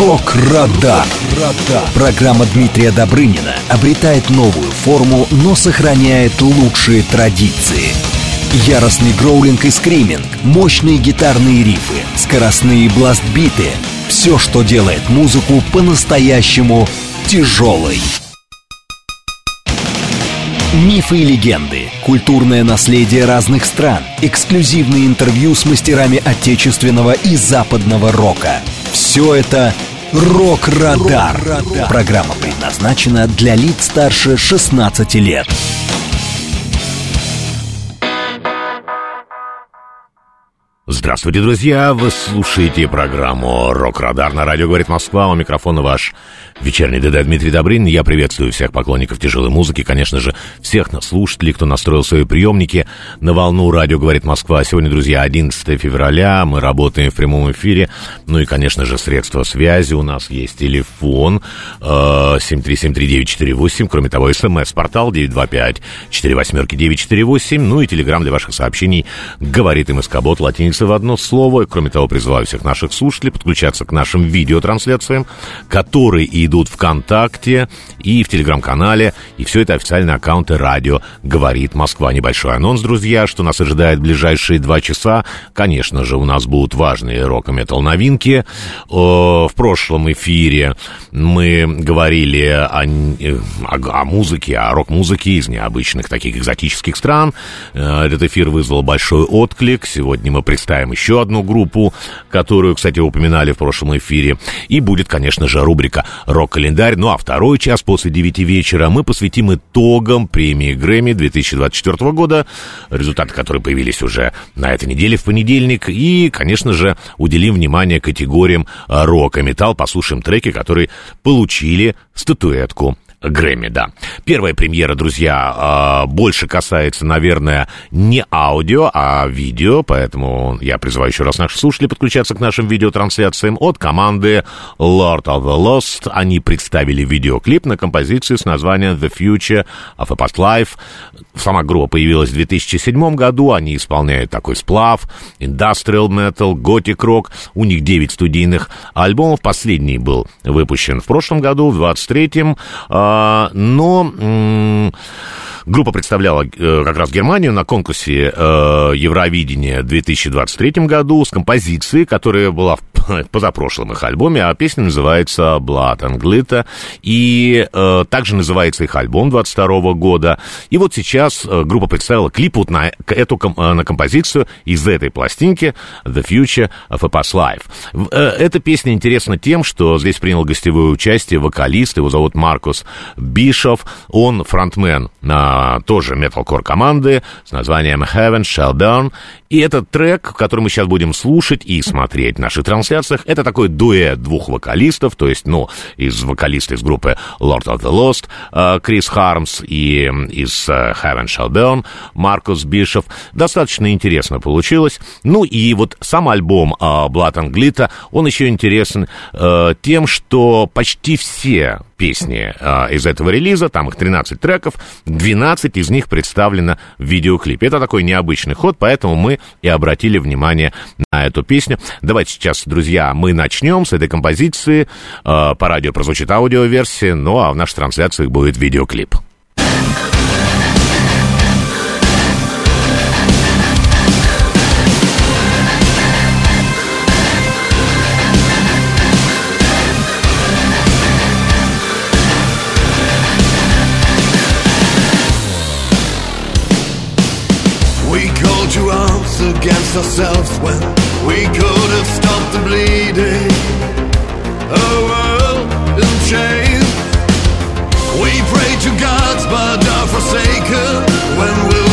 Рок-Радар. Программа Дмитрия Добрынина обретает новую форму, но сохраняет лучшие традиции. Яростный гроулинг и скриминг, мощные гитарные рифы, скоростные бластбиты — все, что делает музыку по-настоящему тяжелой. Мифы и легенды, культурное наследие разных стран, эксклюзивные интервью с мастерами отечественного и западного рока. Все это «Рок-Радар». Программа предназначена для лиц старше 16 лет. Здравствуйте, друзья! Вы слушаете программу «Рок-Радар» на радио «Говорит Москва». У микрофона ваш вечерний ДД Дмитрий Добрын. Я приветствую всех поклонников тяжелой музыки, конечно же, всех слушателей, кто настроил свои приемники на волну радио «Говорит Москва». Сегодня, друзья, 11 февраля, мы работаем в прямом эфире. Ну и, конечно же, средства связи. У нас есть телефон э, 7373948. Кроме того, смс-портал 925-48-948. Ну и телеграмм для ваших сообщений «Говорит МСК-бот» латиница в одно слово. Кроме того, призываю всех наших слушателей подключаться к нашим видеотрансляциям, которые идут ВКонтакте и в Телеграм-канале. И все это официальные аккаунты радио «Говорит Москва». Небольшой анонс, друзья, что нас ожидает в ближайшие два часа. Конечно же, у нас будут важные рок-метал новинки. В прошлом эфире мы говорили о, о, о музыке, о рок-музыке из необычных таких экзотических стран. Э, этот эфир вызвал большой отклик. Сегодня мы представим представим еще одну группу, которую, кстати, упоминали в прошлом эфире. И будет, конечно же, рубрика «Рок-календарь». Ну а второй час после девяти вечера мы посвятим итогам премии Грэмми 2024 года, результаты которой появились уже на этой неделе в понедельник. И, конечно же, уделим внимание категориям рок и металл, послушаем треки, которые получили статуэтку Грэмми, да. Первая премьера, друзья, э, больше касается, наверное, не аудио, а видео, поэтому я призываю еще раз наших слушателей подключаться к нашим видеотрансляциям от команды Lord of the Lost. Они представили видеоклип на композицию с названием The Future of a Past Life. Сама группа появилась в 2007 году, они исполняют такой сплав, industrial metal, gothic rock. У них 9 студийных альбомов, последний был выпущен в прошлом году, в 23-м. А, но группа представляла э, как раз Германию на конкурсе э, Евровидения в 2023 году с композицией, которая была в позапрошлом их альбоме, а песня называется «Blood and Glitter», и э, также называется их альбом 22 года. И вот сейчас группа представила клип вот на эту на композицию из этой пластинки «The Future of a Past Life». Эта песня интересна тем, что здесь принял гостевое участие вокалист, его зовут Маркус Бишов, он фронтмен а, тоже металкор команды с названием Heaven Shall Burn. И этот трек, который мы сейчас будем слушать и смотреть в наших трансляциях, это такой дуэт двух вокалистов, то есть, ну, из вокалиста из группы Lord of the Lost, а, Крис Хармс, и из а, Heaven Shall Burn Маркус Бишов. Достаточно интересно получилось. Ну и вот сам альбом Blood and Glitter, он еще интересен тем, что почти все песни э, из этого релиза, там их 13 треков, 12 из них представлено в видеоклипе. Это такой необычный ход, поэтому мы и обратили внимание на эту песню. Давайте сейчас, друзья, мы начнем с этой композиции. Э, по радио прозвучит аудиоверсия, ну а в нашей трансляции будет видеоклип. Ourselves when we could have stopped the bleeding. A world in chains. We pray to gods but are forsaken. When we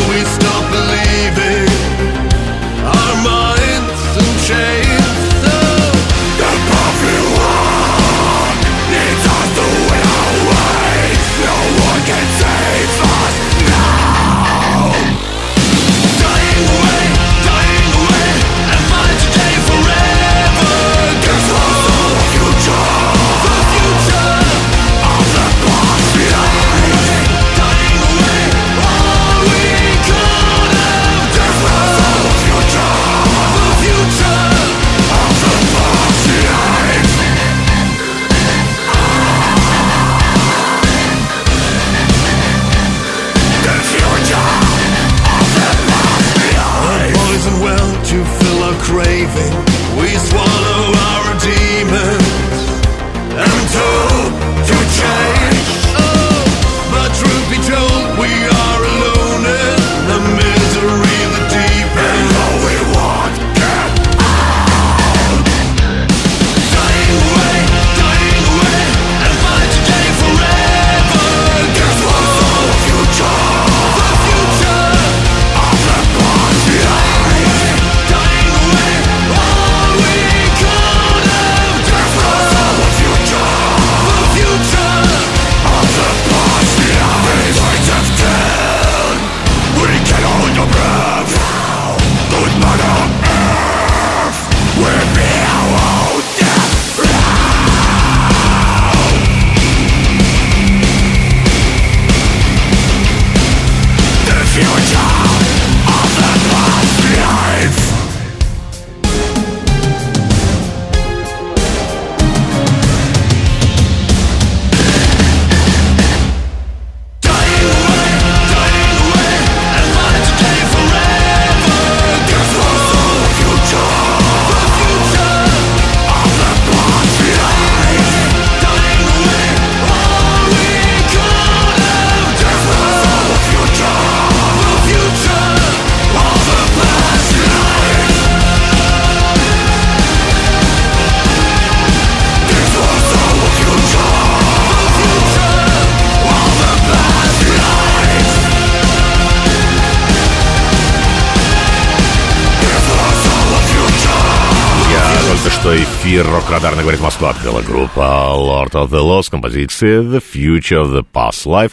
эфир Рок-Радарно говорит Москва. Открыла группа Lord of the Lost, композиция The Future of the Past Life.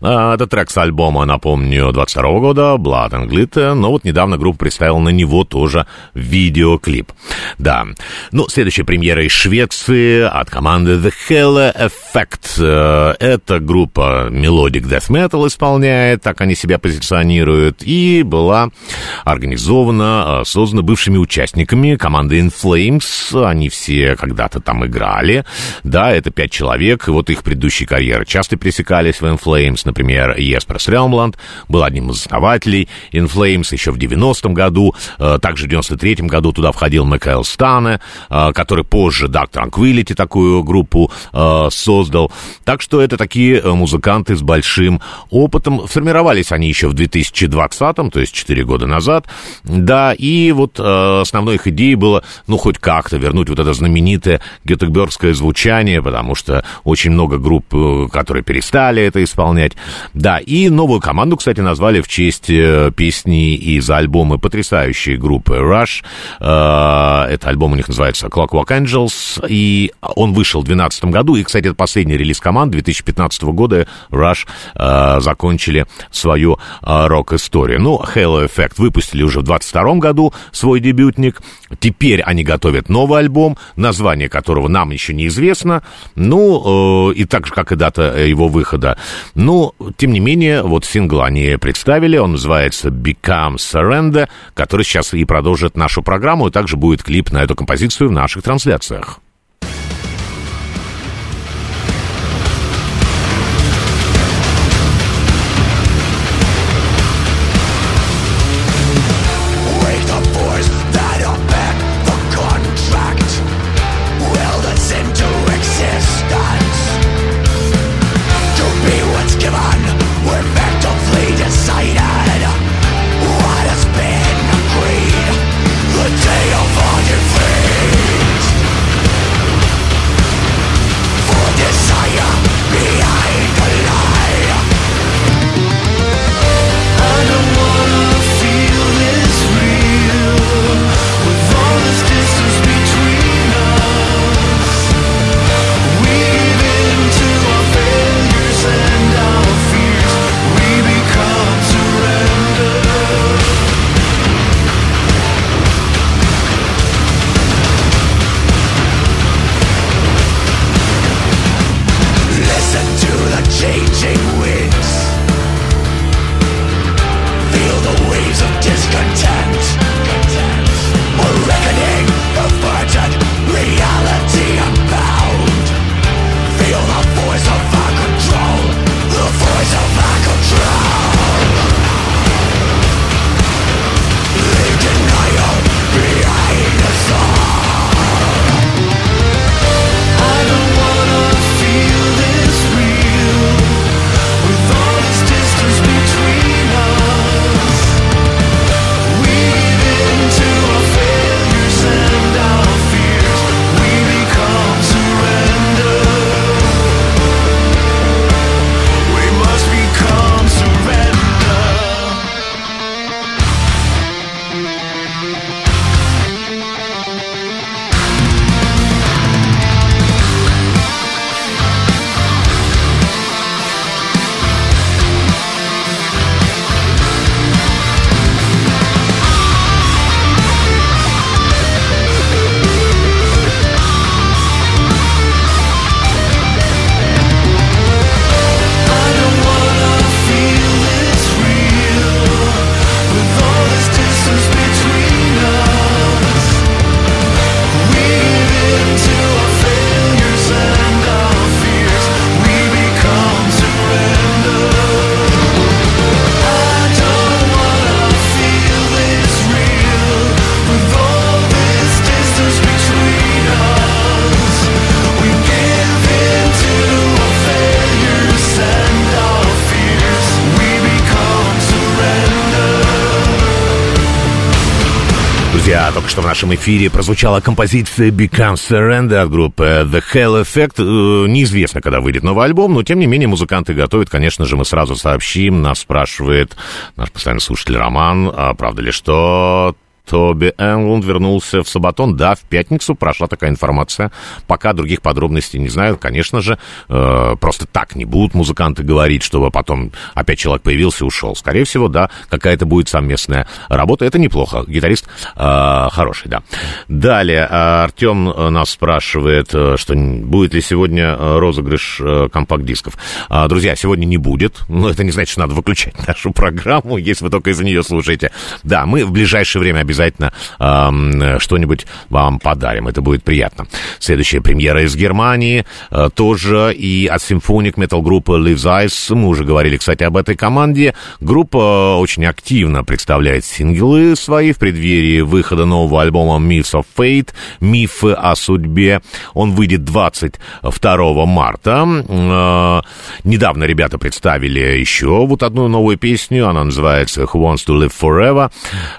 А, это трек с альбома, напомню, 22 года, Blood and Glitter, но вот недавно группа представила на него тоже видеоклип. Да. Ну, следующая премьера из Швеции от команды The Hella Effect. Э, эта группа Melodic Death Metal исполняет, так они себя позиционируют, и была организована, э, создана бывшими участниками команды In Flames. Они все когда-то там играли. Да, это пять человек, и вот их предыдущие карьеры часто пересекались в In Flames. Например, Еспер Стрелмланд был одним из основателей In Flames еще в 90-м году. Э, также в 93-м году туда входил Микаэл Стане, который позже Dark Tranquility такую группу создал. Так что это такие музыканты с большим опытом. Сформировались они еще в 2020-м, то есть 4 года назад. Да, и вот э, основной их идеей было, ну, хоть как-то вернуть вот это знаменитое гетеборгское звучание, потому что очень много групп, э, которые перестали это исполнять. Да, и новую команду, кстати, назвали в честь э, песни из альбома потрясающей группы Rush. Э, это альбом у них называется Clockwork Angels, и он вышел в 2012 году, и, кстати, это последний релиз команды 2015 года Rush закончили свою рок-историю. Ну, Halo Effect выпустили уже в 22 году свой дебютник. Теперь они готовят новый альбом, название которого нам еще неизвестно. Ну, э, и так же, как и дата его выхода. Ну, тем не менее, вот сингл они представили. Он называется Become Surrender, который сейчас и продолжит нашу программу. И также будет клип на эту композицию в наших трансляциях. Нашем эфире прозвучала композиция Become Surrender от группы The Hell Effect. Э, неизвестно, когда выйдет новый альбом, но тем не менее музыканты готовят. Конечно же, мы сразу сообщим. Нас спрашивает наш постоянный слушатель Роман, а правда ли что Тоби Энглунд вернулся в Сабатон. Да, в пятницу прошла такая информация. Пока других подробностей не знаю. Конечно же, э, просто так не будут музыканты говорить, чтобы потом опять человек появился и ушел. Скорее всего, да, какая-то будет совместная работа. Это неплохо. Гитарист э, хороший, да. Далее, э, Артем нас спрашивает, э, что будет ли сегодня э, розыгрыш э, компакт-дисков. Э, друзья, сегодня не будет. Но это не значит, что надо выключать нашу программу, если вы только из-за нее слушаете. Да, мы в ближайшее время обязательно э, что-нибудь вам подарим. Это будет приятно. Следующая премьера из Германии. Э, тоже и от симфоник метал-группы Lives Eyes. Мы уже говорили, кстати, об этой команде. Группа очень активно представляет синглы свои в преддверии выхода нового альбома Myths of Fate. Мифы о судьбе. Он выйдет 22 марта. Э, недавно ребята представили еще вот одну новую песню. Она называется Who Wants to Live Forever.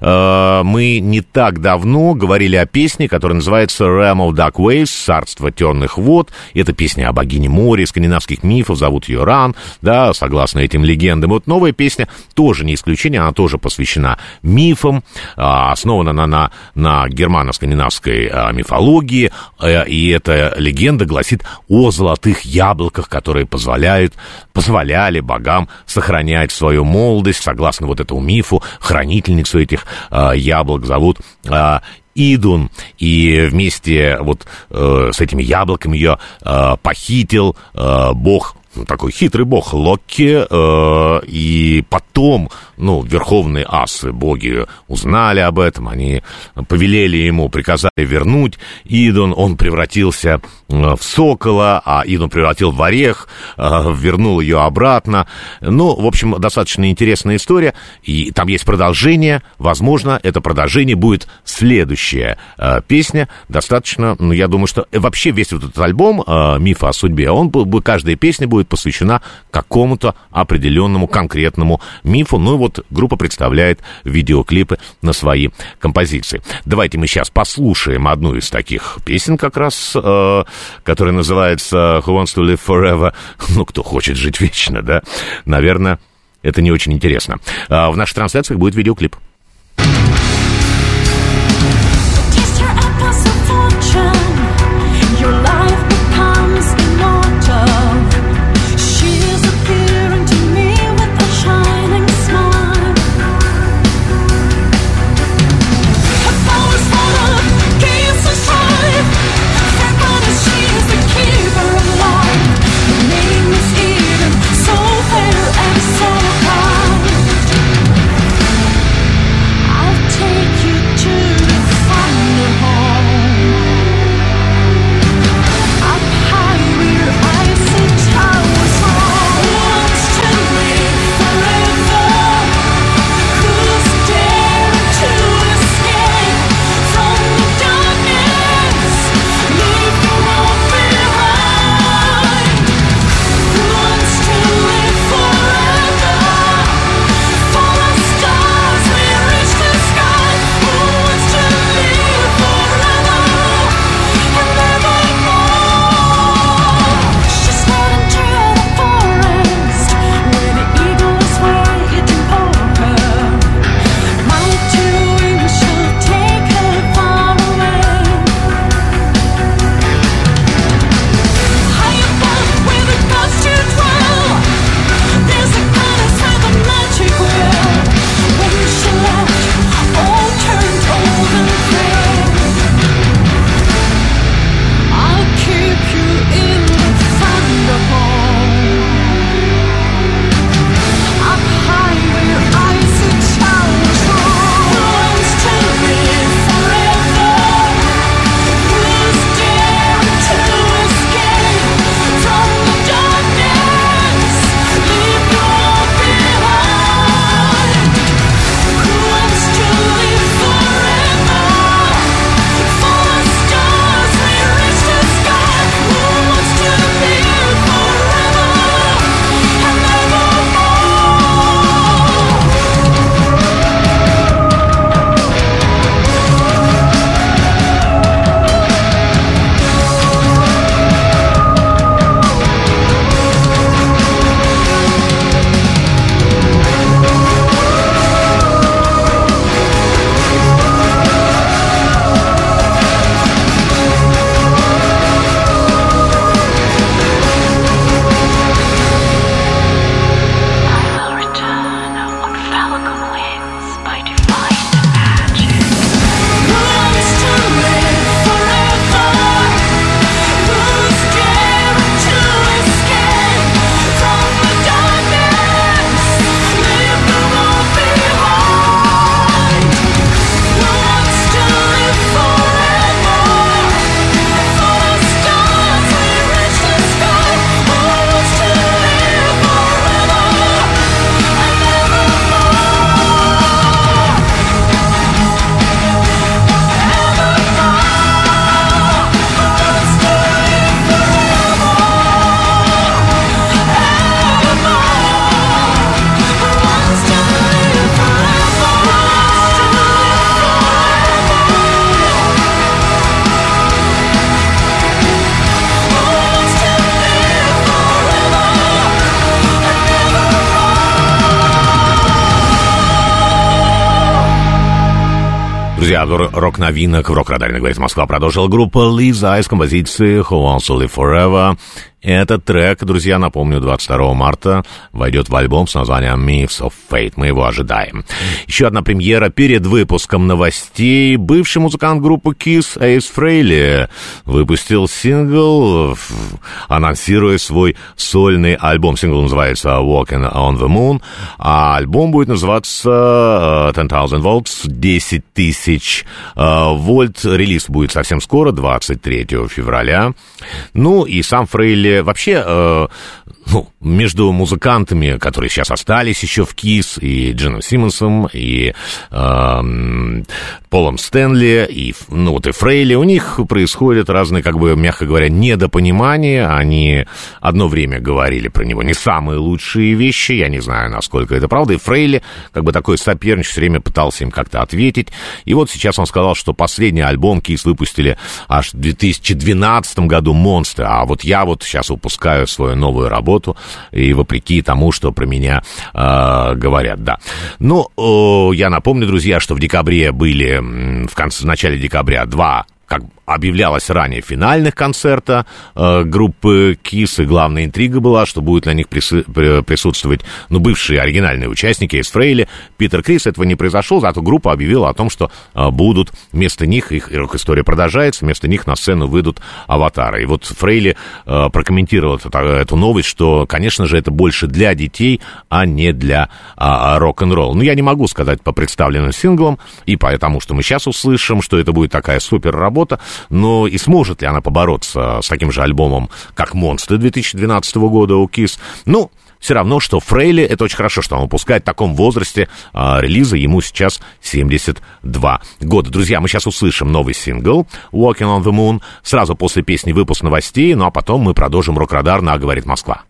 Э, мы не так давно говорили о песне, которая называется Realm of Dark Waves, Царство темных вод. Это песня о богине моря, скандинавских мифов, зовут ее Ран, да, согласно этим легендам. Вот новая песня тоже не исключение, она тоже посвящена мифам, а, основана она на, на германо-скандинавской а, мифологии, э, и эта легенда гласит о золотых яблоках, которые позволяют, позволяли богам сохранять свою молодость, согласно вот этому мифу, хранительницу этих а, яблок зовут Идун, и вместе вот э, с этими яблоками ее э, похитил э, бог такой хитрый бог Локи, э, и потом, ну, верховные асы, боги узнали об этом, они повелели ему, приказали вернуть Идон, он превратился э, в сокола, а Идон превратил в орех, э, вернул ее обратно. Ну, в общем, достаточно интересная история, и там есть продолжение, возможно, это продолжение будет следующая э, песня, достаточно, ну, я думаю, что вообще весь вот этот альбом э, «Миф о судьбе», он, каждая песня будет будет посвящена какому-то определенному конкретному мифу. Ну и вот группа представляет видеоклипы на свои композиции. Давайте мы сейчас послушаем одну из таких песен как раз, э, которая называется «Who wants to live forever?» Ну, кто хочет жить вечно, да? Наверное, это не очень интересно. А в наших трансляциях будет видеоклип. Рок-новинок в рок-радаре, говорит Москва, продолжила группа Лиза из композиции Who Wants to Live Forever. Этот трек, друзья, напомню, 22 марта войдет в альбом с названием Myths of Fate. Мы его ожидаем. Еще одна премьера перед выпуском новостей. Бывший музыкант группы Kiss Эйс Фрейли выпустил сингл, анонсируя свой сольный альбом. Сингл называется Walking on the Moon, а альбом будет называться 10,000 э, Volts, 10 тысяч э, вольт. Релиз будет совсем скоро, 23 февраля. Ну и сам Фрейли вообще э, ну, между музыкантами, которые сейчас остались еще в КИС, и Джином Симмонсом, и э, Полом Стэнли, и, ну, вот и Фрейли, у них происходят разные, как бы, мягко говоря, недопонимания. Они одно время говорили про него не самые лучшие вещи, я не знаю, насколько это правда, и Фрейли, как бы, такой сопернич все время пытался им как-то ответить. И вот сейчас он сказал, что последний альбом КИС выпустили аж в 2012 году «Монстры», а вот я вот сейчас выпускаю свою новую работу, работу, и вопреки тому, что про меня э, говорят, да. Ну, э, я напомню, друзья, что в декабре были, в, конце, в начале декабря два как объявлялось ранее финальных концерта э, группы Кис, и главная интрига была, что будут на них прису- присутствовать, ну, бывшие оригинальные участники из Фрейли. Питер Крис, этого не произошло, зато группа объявила о том, что э, будут вместо них, их рок-история продолжается, вместо них на сцену выйдут аватары. И вот Фрейли э, прокомментировал эту, эту новость, что, конечно же, это больше для детей, а не для э, рок-н-ролл. Ну, я не могу сказать по представленным синглам, и потому что мы сейчас услышим, что это будет такая супер работа, но и сможет ли она побороться с таким же альбомом, как «Монстры» 2012 года у Кис? Ну, все равно, что Фрейли, это очень хорошо, что он выпускает в таком возрасте а, релиза, ему сейчас 72 года. Друзья, мы сейчас услышим новый сингл «Walking on the Moon», сразу после песни выпуск новостей, ну а потом мы продолжим рок-радар на «Говорит Москва».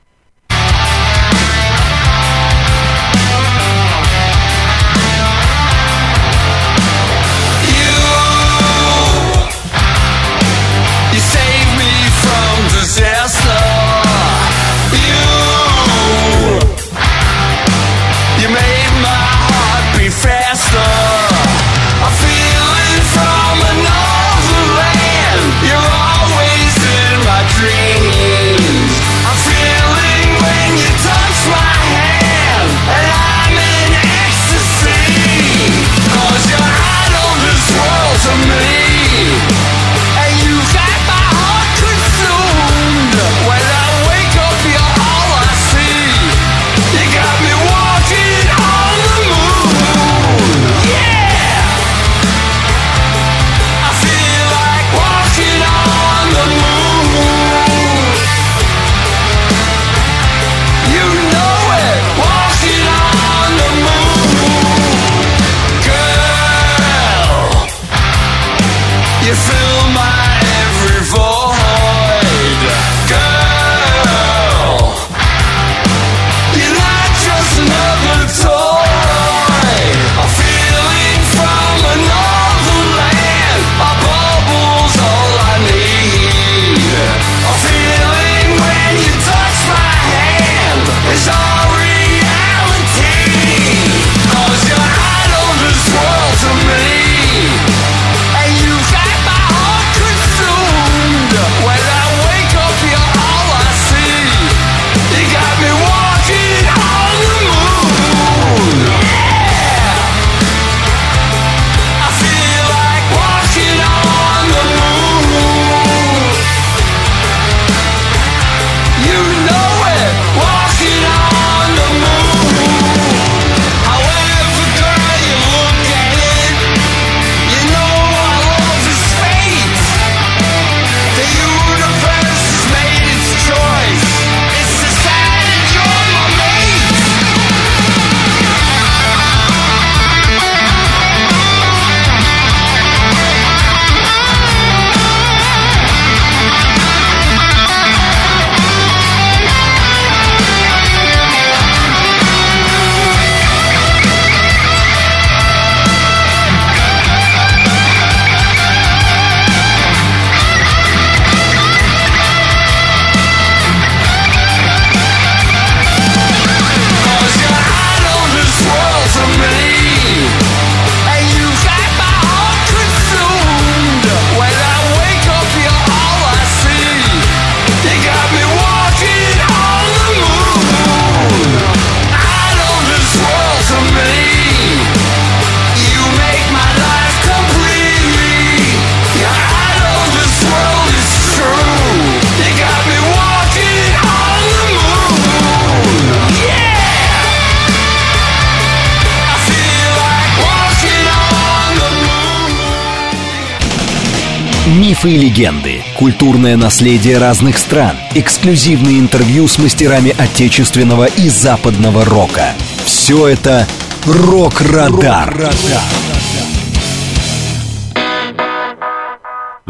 Легенды, культурное наследие разных стран, эксклюзивные интервью с мастерами отечественного и западного рока. Все это «Рок-Радар». Рок-Радар.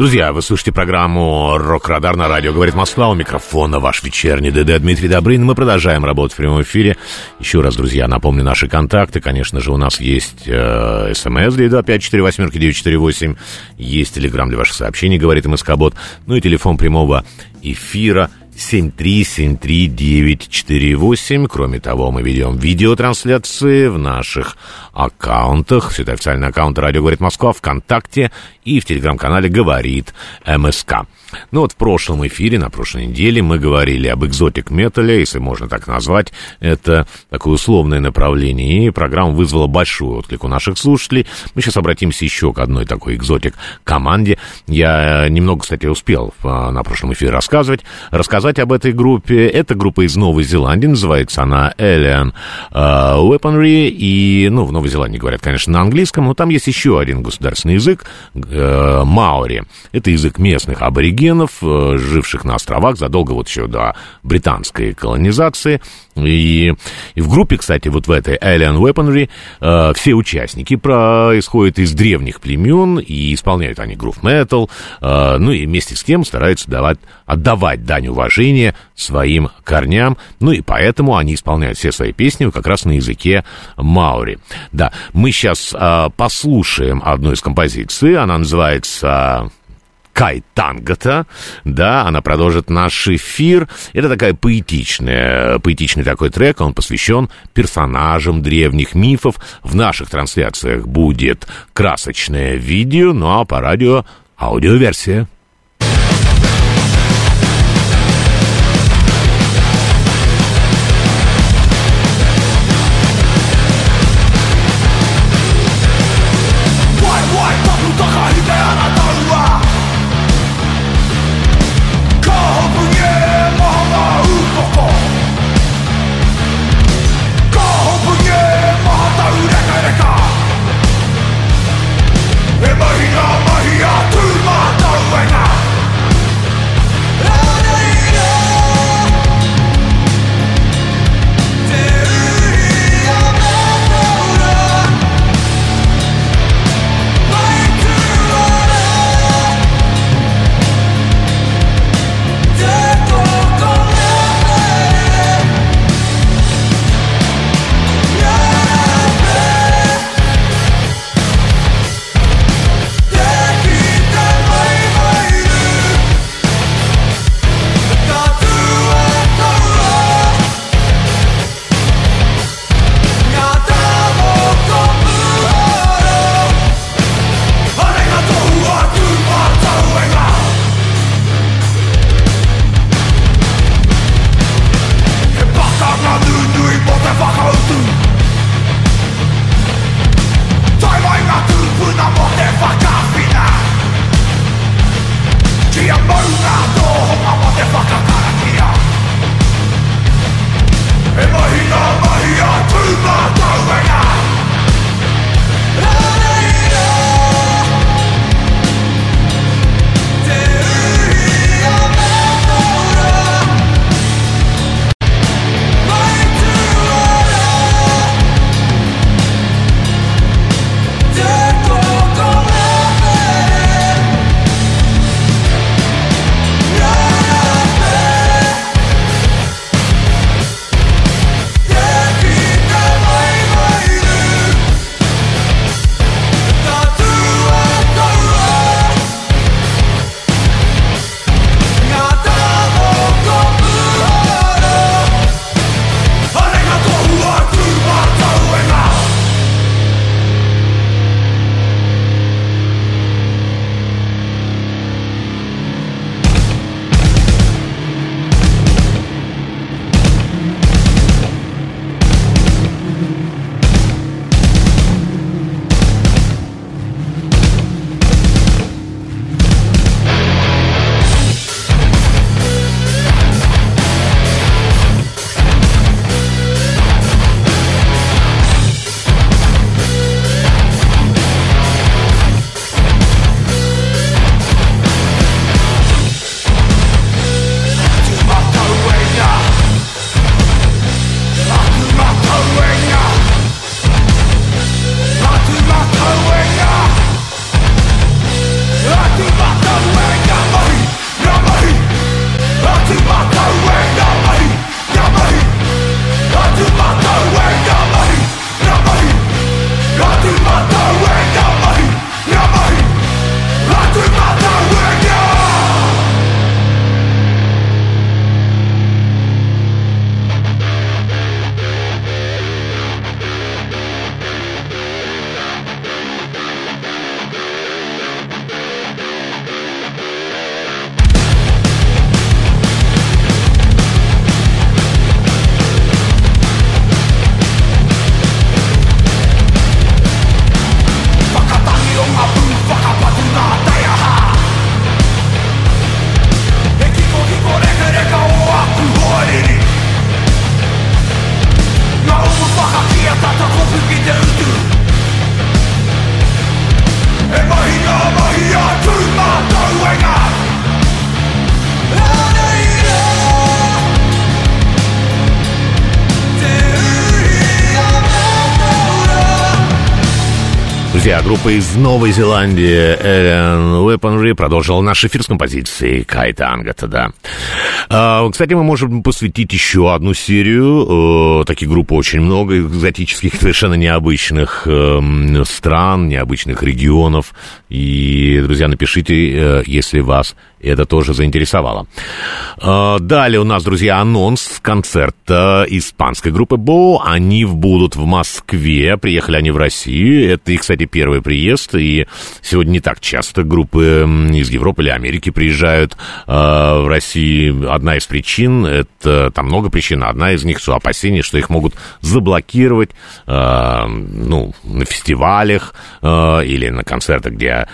Друзья, вы слушаете программу «Рок-Радар» на радио «Говорит Москва». У микрофона ваш вечерний ДД Дмитрий Добрын. Мы продолжаем работать в прямом эфире. Еще раз, друзья, напомню наши контакты. Конечно же, у нас есть э, смс 925-48-948. Есть телеграмм для ваших сообщений, говорит МСК-бот. Ну и телефон прямого эфира – 7373948. Кроме того, мы ведем видеотрансляции в наших аккаунтах. Все это официальный аккаунт «Радио говорит Москва» ВКонтакте и в телеграм-канале «Говорит МСК». Ну вот в прошлом эфире, на прошлой неделе, мы говорили об экзотик метале, если можно так назвать. Это такое условное направление, и программа вызвала большой отклик у наших слушателей. Мы сейчас обратимся еще к одной такой экзотик команде. Я немного, кстати, успел а, на прошлом эфире рассказывать, рассказать об этой группе. Это группа из Новой Зеландии, называется она Alien uh, Weaponry, и, ну, в Новой Зеландии говорят, конечно, на английском, но там есть еще один государственный язык, uh, маори. Это язык местных аборигенов, э, живших на островах задолго вот еще до британской колонизации. И, и в группе, кстати, вот в этой Alien Weaponry э, все участники происходят из древних племен и исполняют они грув метал, э, ну и вместе с тем стараются давать, отдавать дань уважения своим корням, ну и поэтому они исполняют все свои песни как раз на языке маури. Да, мы сейчас э, послушаем одну из композиций, она называется Кай Тангата, да, она продолжит наш эфир. Это такая поэтичная, поэтичный такой трек, он посвящен персонажам древних мифов. В наших трансляциях будет красочное видео, ну а по радио аудиоверсия. Группа из Новой Зеландии Alien Weaponry продолжила наш эфир с композицией Кайтангата, да. А, кстати, мы можем посвятить еще одну серию. Э, таких групп очень много, экзотических, совершенно необычных эм, стран, необычных регионов. И, друзья, напишите, э, если вас это тоже заинтересовало. А, далее у нас, друзья, анонс концерта испанской группы Бо. Они будут в Москве. Приехали они в Россию. Это кстати, первый приезд. И сегодня не так часто группы из Европы или Америки приезжают а, в Россию. Одна из причин, это там много причин, одна из них, что опасение, что их могут заблокировать а, ну, на фестивалях или на концертах, где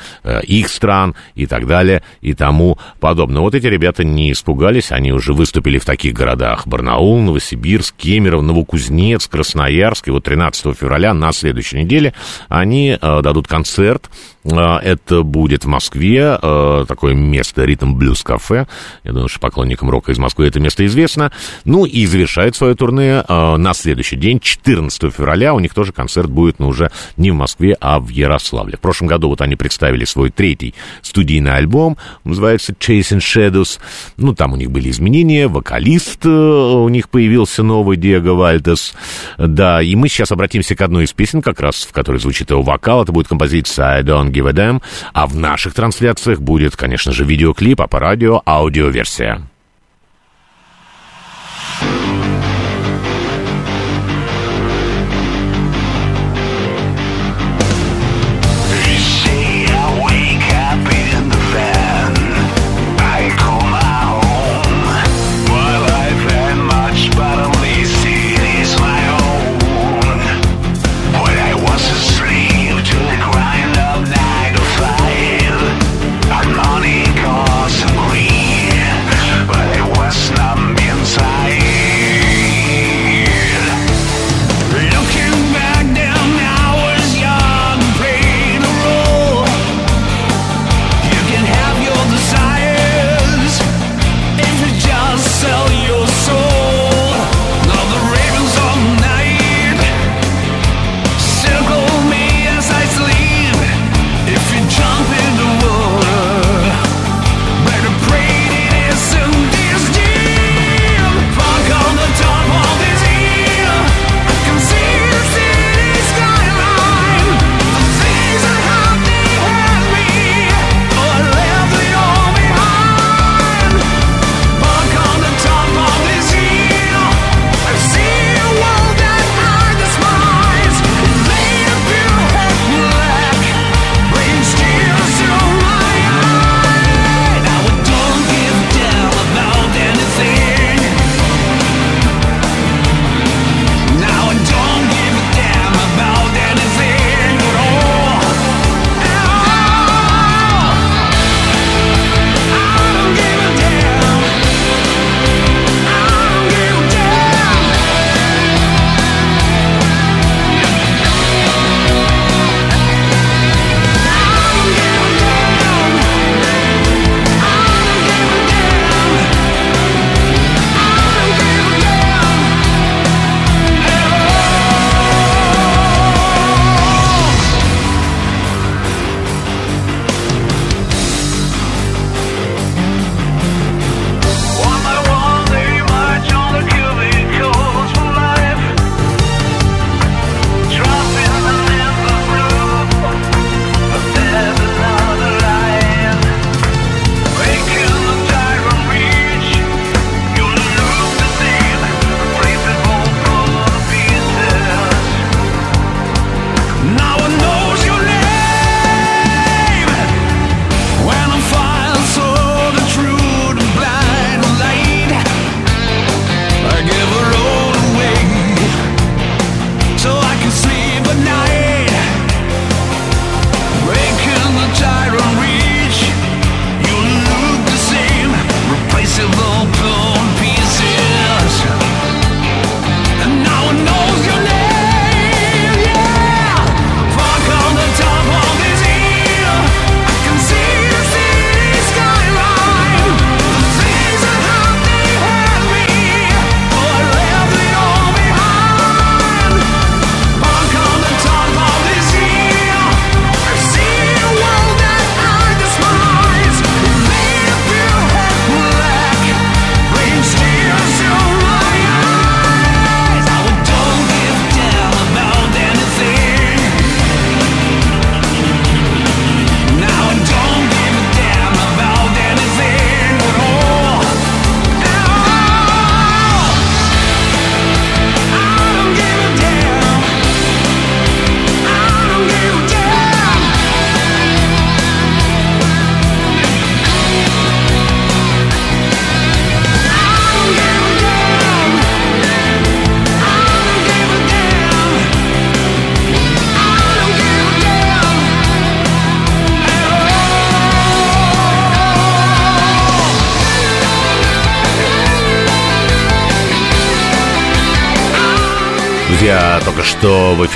их стран и так далее, и тому подобное. Вот эти ребята не испугались, они уже выступили в таких городах. Барнаул, Новосибирск, Кемерово, Новокузнецк, Красноярск. И вот 13 февраля на следующей неделе они э, дадут концерт это будет в Москве, а, такое место Ритм Блюз Кафе. Я думаю, что поклонникам рока из Москвы это место известно. Ну и завершает свое турне а, на следующий день, 14 февраля. У них тоже концерт будет, но уже не в Москве, а в Ярославле. В прошлом году вот они представили свой третий студийный альбом, называется Chasing Shadows. Ну, там у них были изменения, вокалист э, у них появился новый, Диего Вальдес. Да, и мы сейчас обратимся к одной из песен, как раз, в которой звучит его вокал. Это будет композиция I Don't A Damn. А в наших трансляциях будет, конечно же, видеоклип, а по радио аудиоверсия.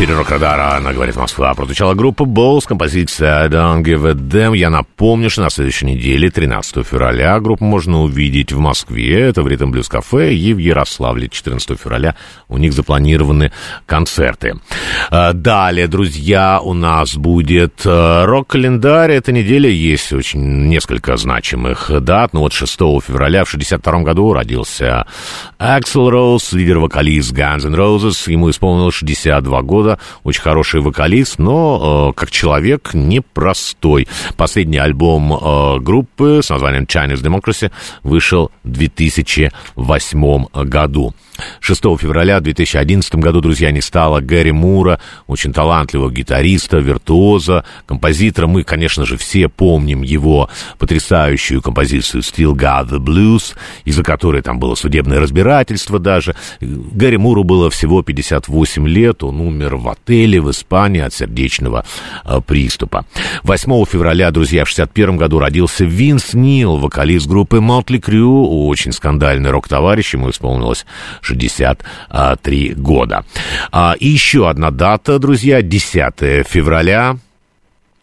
Эфире Рок-Радара на «Говорит Москва» прозвучала группа Balls, композиция «I don't give a damn». Я напомню, что на следующей неделе, 13 февраля, группу можно увидеть в Москве, это в Ритм Блюз Кафе, и в Ярославле 14 февраля у них запланированы концерты. А, далее, друзья, у нас будет э, рок-календарь. Эта неделя есть очень несколько значимых дат. Ну вот 6 февраля в 62 году родился Аксел Роуз, лидер-вокалист Guns N' Roses. Ему исполнилось 62 года. Очень хороший вокалист, но э, как человек непростой. Последний альбом э, группы с названием Chinese Democracy вышел в 2008 году. 6 февраля 2011 году, друзья, не стало Гэри Мура, очень талантливого гитариста, виртуоза, композитора. Мы, конечно же, все помним его потрясающую композицию «Still Got the Blues», из-за которой там было судебное разбирательство даже. Гэри Муру было всего 58 лет, он умер в отеле в Испании от сердечного э, приступа. 8 февраля, друзья, в 61 году родился Винс Нил, вокалист группы Motley Crue, очень скандальный рок-товарищ, ему исполнилось 63 года. А, и еще одна дата, друзья, 10 февраля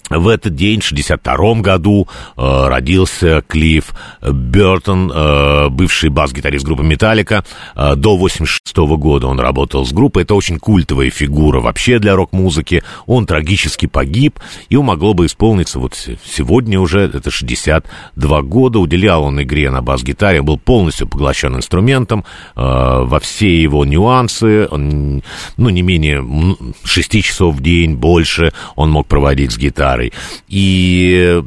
в этот день, в 1962 году, э, родился Клифф Бертон, э, бывший бас-гитарист группы «Металлика». Э, до 1986 года он работал с группой. Это очень культовая фигура вообще для рок-музыки. Он трагически погиб, он могло бы исполниться вот сегодня уже, это 62 года. Уделял он игре на бас-гитаре, был полностью поглощен инструментом э, во все его нюансы. Он, ну, не менее 6 часов в день, больше он мог проводить с гитарой гитарой. И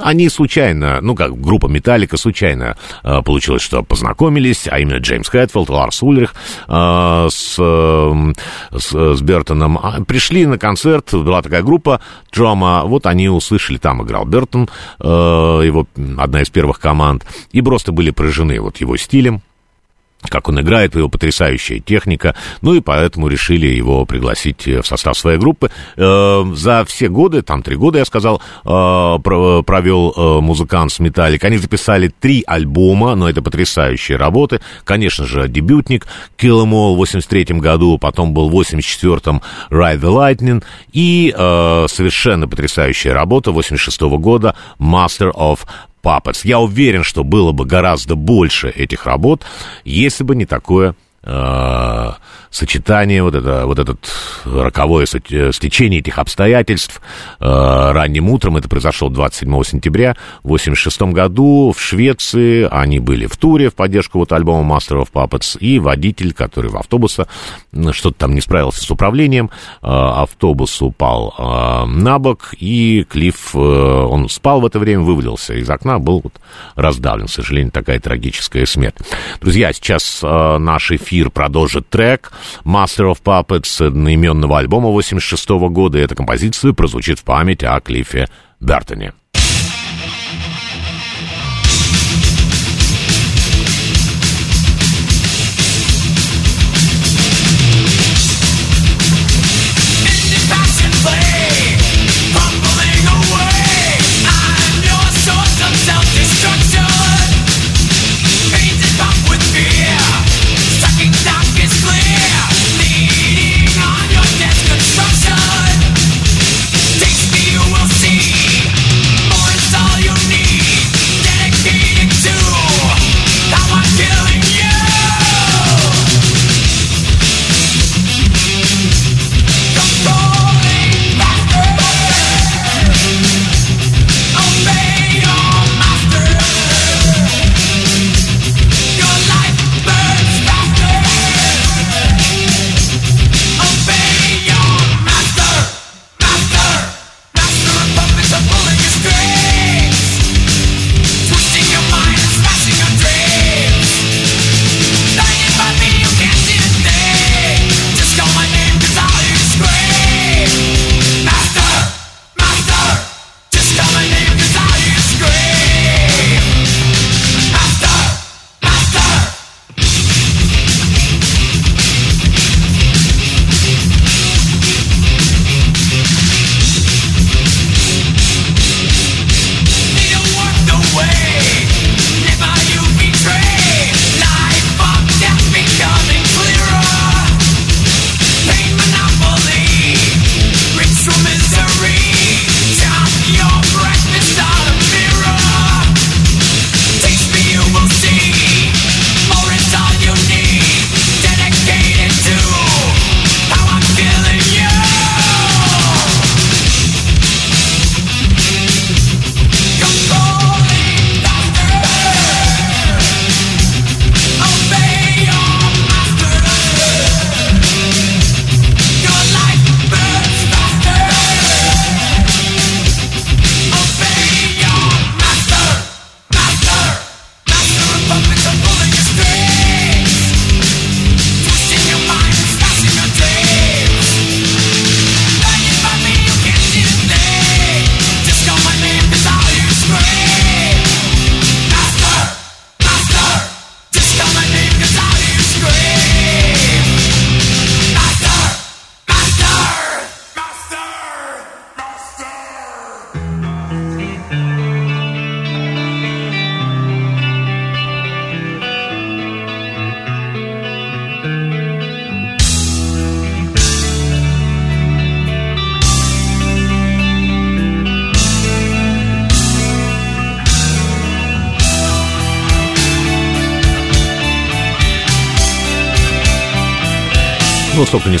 они случайно, ну как группа Металлика случайно э, получилось, что познакомились, а именно Джеймс Хэтфилд, Ларс Ульрих э, с, э, с, с Бертоном. А, пришли на концерт, была такая группа Трома, вот они услышали, там играл Бертон, э, его одна из первых команд, и просто были поражены вот его стилем, как он играет, его потрясающая техника, ну и поэтому решили его пригласить в состав своей группы. Э, за все годы, там три года, я сказал, э, провел э, музыкант с Металлик. Они записали три альбома, но это потрясающие работы. Конечно же, дебютник Kill Em All в 83 году, потом был в 84-м Ride the Lightning и совершенно потрясающая работа 86 -го года Master of Puppets. Я уверен, что было бы гораздо больше этих работ, если бы не такое э, сочетание, вот это, вот этот роковое э, стечение этих обстоятельств. Э, ранним утром, это произошло 27 сентября, в 86 году в Швеции, они были в туре в поддержку вот альбома Master of Puppets, и водитель, который в автобусе что-то там не справился с управлением, э, автобус упал на бок, и Клифф, он спал в это время, вывалился из окна, был вот раздавлен, к сожалению, такая трагическая смерть. Друзья, сейчас наш эфир продолжит трек, Master of Puppets одноименного альбома 86 года. Эта композиция прозвучит в память о Клиффе Бертоне.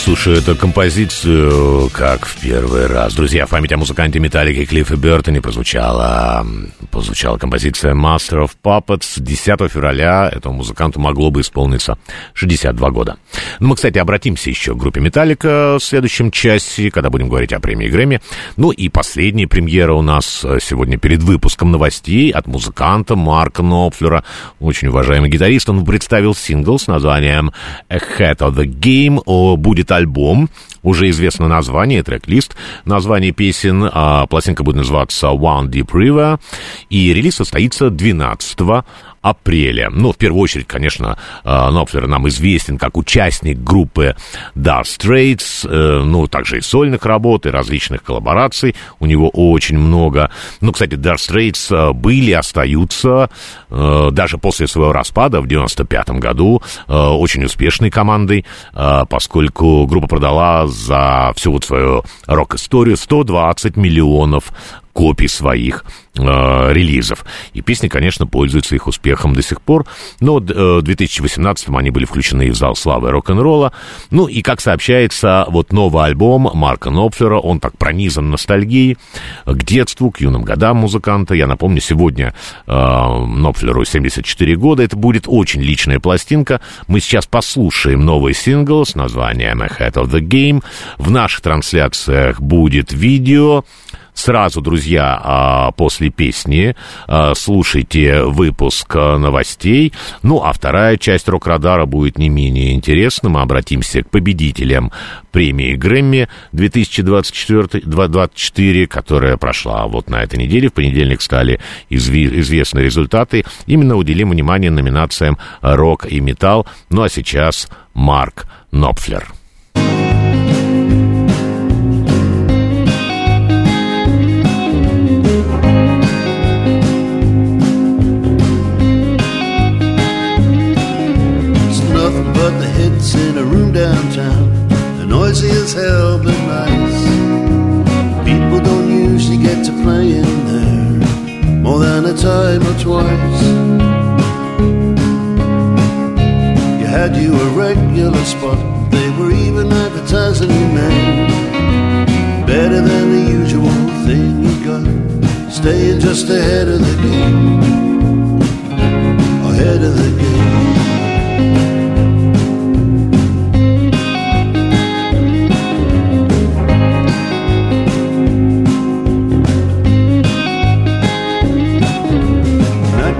Слушаю эту композицию, как в первый раз. Друзья, память о музыканте Металлики Клиффе Бертоне прозвучала, прозвучала композиция Master of Puppets. 10 февраля этому музыканту могло бы исполниться 62 года. Ну, мы, кстати, обратимся еще к группе Металлика в следующем часе, когда будем говорить о премии Грэмми. Ну и последняя премьера у нас сегодня перед выпуском новостей от музыканта Марка Нопфлера, очень уважаемый гитарист. Он представил сингл с названием Ahead of the Game о будет альбом, уже известно название, трек-лист, название песен, а пластинка будет называться One Deep River, и релиз состоится 12 апреля. Ну, в первую очередь, конечно, э, Нопфлер нам известен как участник группы Dark Straits, э, ну, также и сольных работ, и различных коллабораций. У него очень много. Ну, кстати, Dark Straits э, были, остаются, даже после своего распада в 95 году, очень успешной командой, поскольку группа продала за всю вот свою рок-историю 120 миллионов копий своих э, релизов. И песни, конечно, пользуются их успехом до сих пор. Но э, в 2018 они были включены в зал славы рок-н-ролла. Ну и, как сообщается, вот новый альбом Марка Нопфлера, он так пронизан ностальгией к детству, к юным годам музыканта. Я напомню, сегодня э, Нопфлеру 74 года. Это будет очень личная пластинка. Мы сейчас послушаем новый сингл с названием Ahead of the Game. В наших трансляциях будет видео Сразу, друзья, а, после песни а, слушайте выпуск а, новостей. Ну, а вторая часть рок-радара будет не менее интересна. Мы обратимся к победителям премии Грэмми 2024, которая прошла вот на этой неделе. В понедельник стали известны результаты. Именно уделим внимание номинациям рок и металл. Ну, а сейчас Марк Нопфлер. Downtown. The noisy as hell, but nice. People don't usually get to play in there more than a time or twice. You had you a regular spot, they were even advertising your name. Better than the usual thing you got, staying just ahead of the game. Ahead of the game.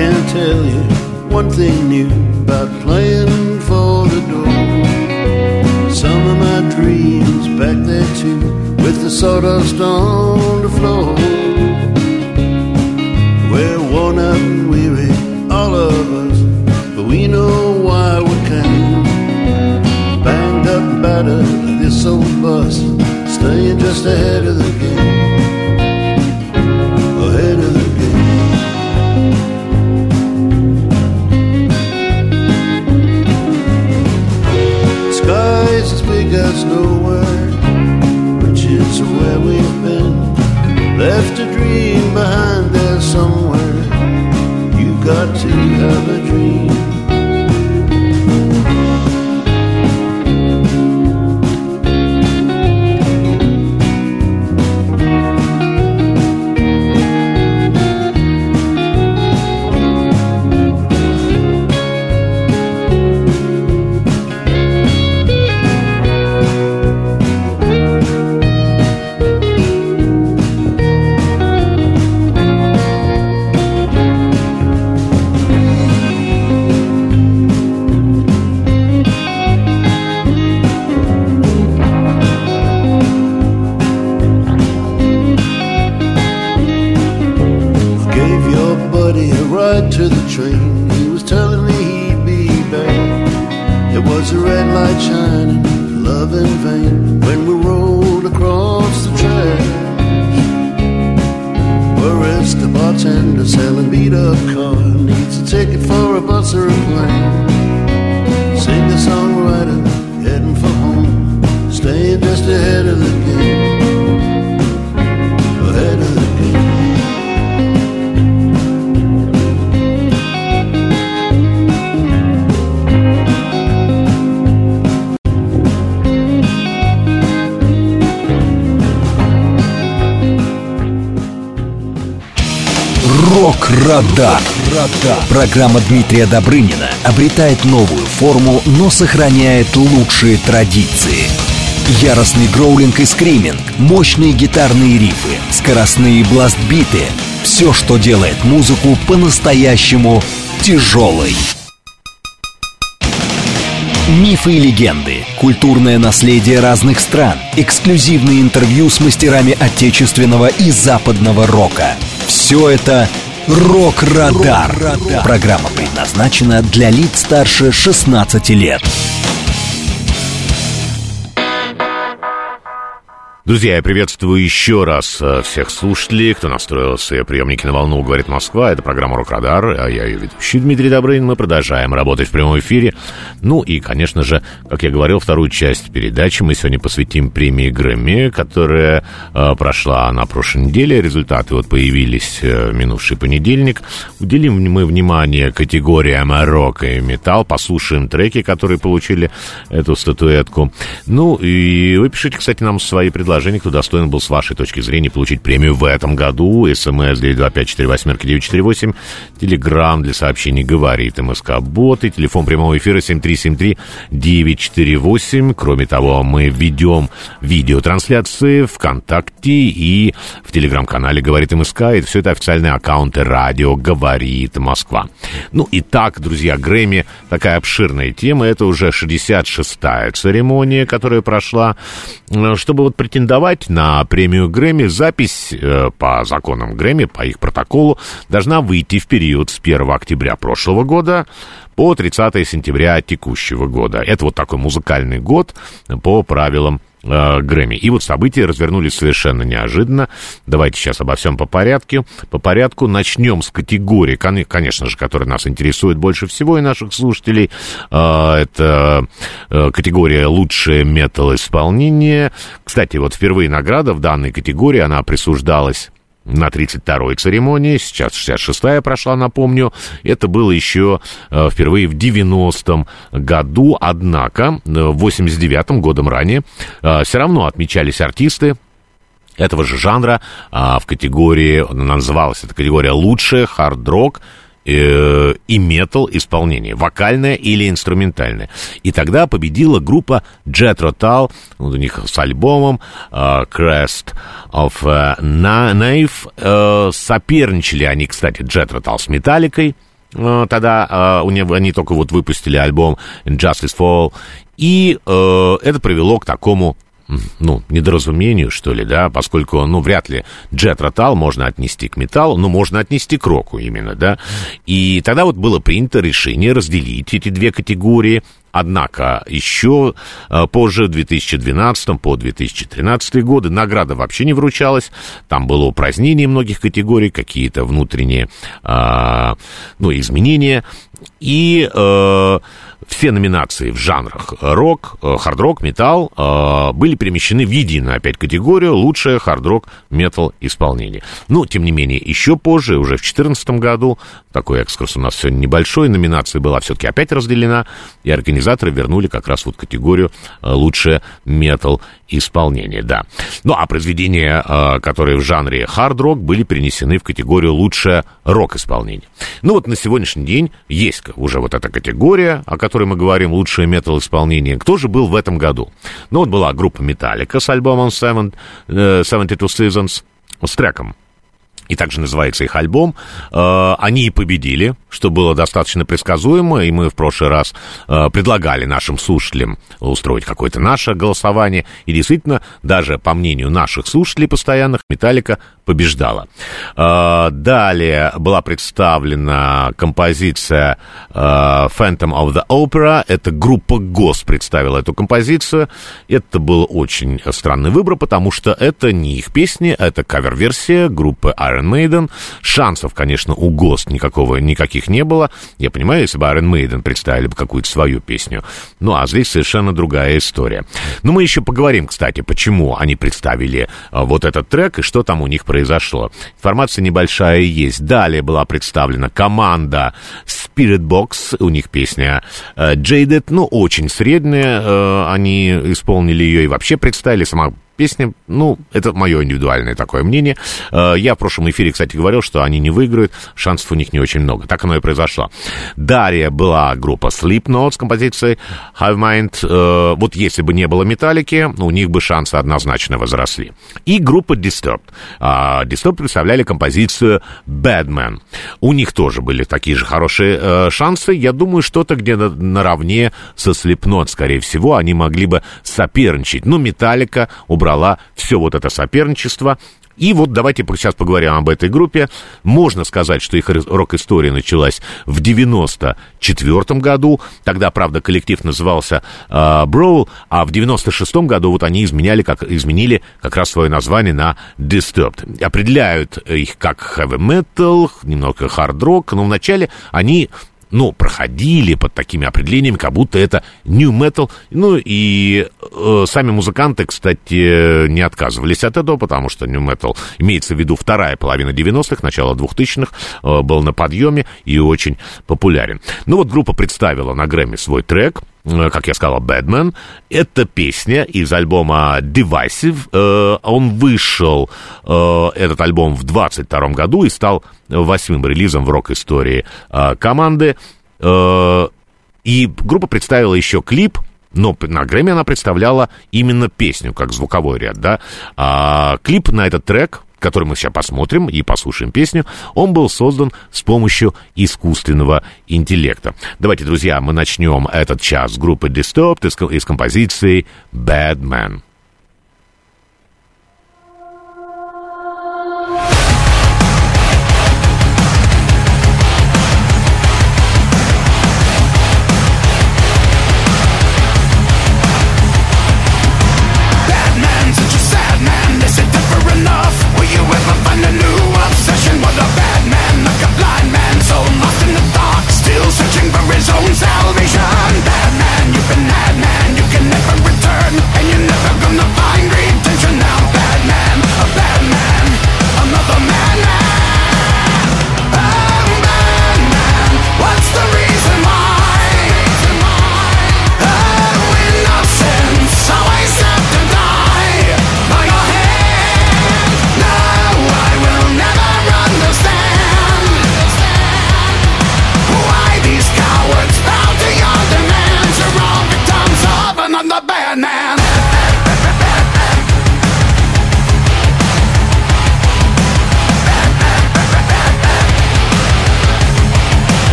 Can't tell you one thing new about playing for the door. Some of my dreams back there too, with the sawdust on the floor. We're worn out and weary, all of us, but we know why we came. Banged up, battered, this old bus, staying just ahead of the game. Got to have a dream. Рок-Радар. Программа Дмитрия Добрынина обретает новую форму, но сохраняет лучшие традиции. Яростный гроулинг и скриминг, мощные гитарные рифы, скоростные бластбиты — все, что делает музыку по-настоящему тяжелой. Мифы и легенды, культурное наследие разных стран, эксклюзивные интервью с мастерами отечественного и западного рока. Все это «Рок-Радар». Программа предназначена для лиц старше 16 лет. Друзья, я приветствую еще раз э, всех слушателей, кто настроил свои приемники на волну, говорит Москва. Это программа «Рок-Радар», а я ее ведущий Дмитрий Добрынин. Мы продолжаем работать в прямом эфире. Ну и, конечно же, как я говорил, вторую часть передачи мы сегодня посвятим премии Грэмми, которая э, прошла на прошлой неделе. Результаты вот появились э, минувший понедельник. Уделим мы внимание категориям рок и металл, послушаем треки, которые получили эту статуэтку. Ну и вы пишите, кстати, нам свои предложения предложений, кто достоин был с вашей точки зрения получить премию в этом году. СМС 925-48-948, Телеграмм для сообщений говорит МСК и телефон прямого эфира 7373-948. Кроме того, мы ведем видеотрансляции ВКонтакте и в Телеграм-канале «Говорит МСК». И все это официальные аккаунты радио «Говорит Москва». Ну и так, друзья, Грэмми такая обширная тема. Это уже 66-я церемония, которая прошла. Чтобы вот претендовать претендовать на премию Грэмми, запись э, по законам Грэмми, по их протоколу, должна выйти в период с 1 октября прошлого года по 30 сентября текущего года. Это вот такой музыкальный год по правилам э, Грэмми. И вот события развернулись совершенно неожиданно. Давайте сейчас обо всем по порядку. По порядку начнем с категории, конечно же, которая нас интересует больше всего и наших слушателей. Э, это э, категория «Лучшее метал-исполнение». Кстати, вот впервые награда в данной категории, она присуждалась на 32-й церемонии, сейчас 66-я прошла, напомню. Это было еще э, впервые в 90-м году, однако э, в 89-м, годом ранее, э, все равно отмечались артисты, этого же жанра а, в категории, называлась эта категория «Лучшее хард-рок», э, и метал исполнение, вокальное или инструментальное. И тогда победила группа Jet Rotal, вот у них с альбомом э, Crest of uh, Knave. Э, соперничали они, кстати, Jet Rotal с Металликой. Э, тогда э, у них, они только вот выпустили альбом Injustice Fall. И э, это привело к такому ну, недоразумению, что ли, да, поскольку, ну, вряд ли Джет Ротал можно отнести к металлу, но можно отнести к року именно, да. И тогда вот было принято решение разделить эти две категории, Однако еще э, позже, в 2012 по 2013 годы, награда вообще не вручалась. Там было упразднение многих категорий, какие-то внутренние э, ну, изменения. И э, все номинации в жанрах рок, э, хард-рок, металл э, были перемещены в единую опять категорию лучшее хард-рок, метал исполнение. Ну, тем не менее, еще позже, уже в 2014 году, такой экскурс у нас сегодня небольшой, номинация была все-таки опять разделена, и организаторы вернули как раз вот категорию э, лучшее метал исполнение, да. Ну, а произведения, которые в жанре хард-рок, были перенесены в категорию лучшее рок-исполнение. Ну, вот на сегодняшний день есть уже вот эта категория, о которой мы говорим, лучшее метал-исполнение, кто же был в этом году? Ну, вот была группа Metallica с альбомом Seven, uh, 72 Seasons с треком и также называется их альбом. Э, они и победили, что было достаточно предсказуемо, и мы в прошлый раз э, предлагали нашим слушателям устроить какое-то наше голосование, и действительно, даже по мнению наших слушателей постоянных, Металлика побеждала. Э, далее была представлена композиция Phantom of the Opera, это группа ГОС представила эту композицию, это был очень странный выбор, потому что это не их песни, это кавер-версия группы Iron Iron Maiden. Шансов, конечно, у ГОСТ никакого, никаких не было. Я понимаю, если бы Iron Maiden представили бы какую-то свою песню. Ну, а здесь совершенно другая история. Но мы еще поговорим, кстати, почему они представили а, вот этот трек и что там у них произошло. Информация небольшая есть. Далее была представлена команда Spirit Box, у них песня uh, Jaded, ну, очень средняя, uh, они исполнили ее и вообще представили, сама песня, ну, это мое индивидуальное такое мнение. Э, я в прошлом эфире, кстати, говорил, что они не выиграют, шансов у них не очень много. Так оно и произошло. Далее была группа Slipknot с композицией Have Mind. Э, вот если бы не было Металлики, у них бы шансы однозначно возросли. И группа Disturbed. А, Disturbed представляли композицию Badman. У них тоже были такие же хорошие э, шансы. Я думаю, что-то где-то наравне со Slipknot, скорее всего, они могли бы соперничать. Но Металлика убрала все вот это соперничество и вот давайте сейчас поговорим об этой группе. Можно сказать, что их рок-история началась в 94 году. Тогда, правда, коллектив назывался э, Броул, а в 96 году вот они изменяли, как, изменили как раз свое название на Disturbed. Определяют их как heavy metal, немного hard-rock, но вначале они ну, проходили под такими определениями, как будто это new metal. Ну, и э, сами музыканты, кстати, не отказывались от этого, потому что new metal, имеется в виду вторая половина 90-х, начало 2000-х, э, был на подъеме и очень популярен. Ну, вот группа представила на Грэмми свой трек, как я сказал, Badman. Это песня из альбома Divisive. Э, он вышел, э, этот альбом, в 22 году и стал восьмым релизом в рок-истории э, команды. Э, и группа представила еще клип, но на Грэмми она представляла именно песню, как звуковой ряд, да. А клип на этот трек, который мы сейчас посмотрим и послушаем песню, он был создан с помощью искусственного интеллекта. Давайте, друзья, мы начнем этот час с группы Disturbed из, из композиции Bad Man.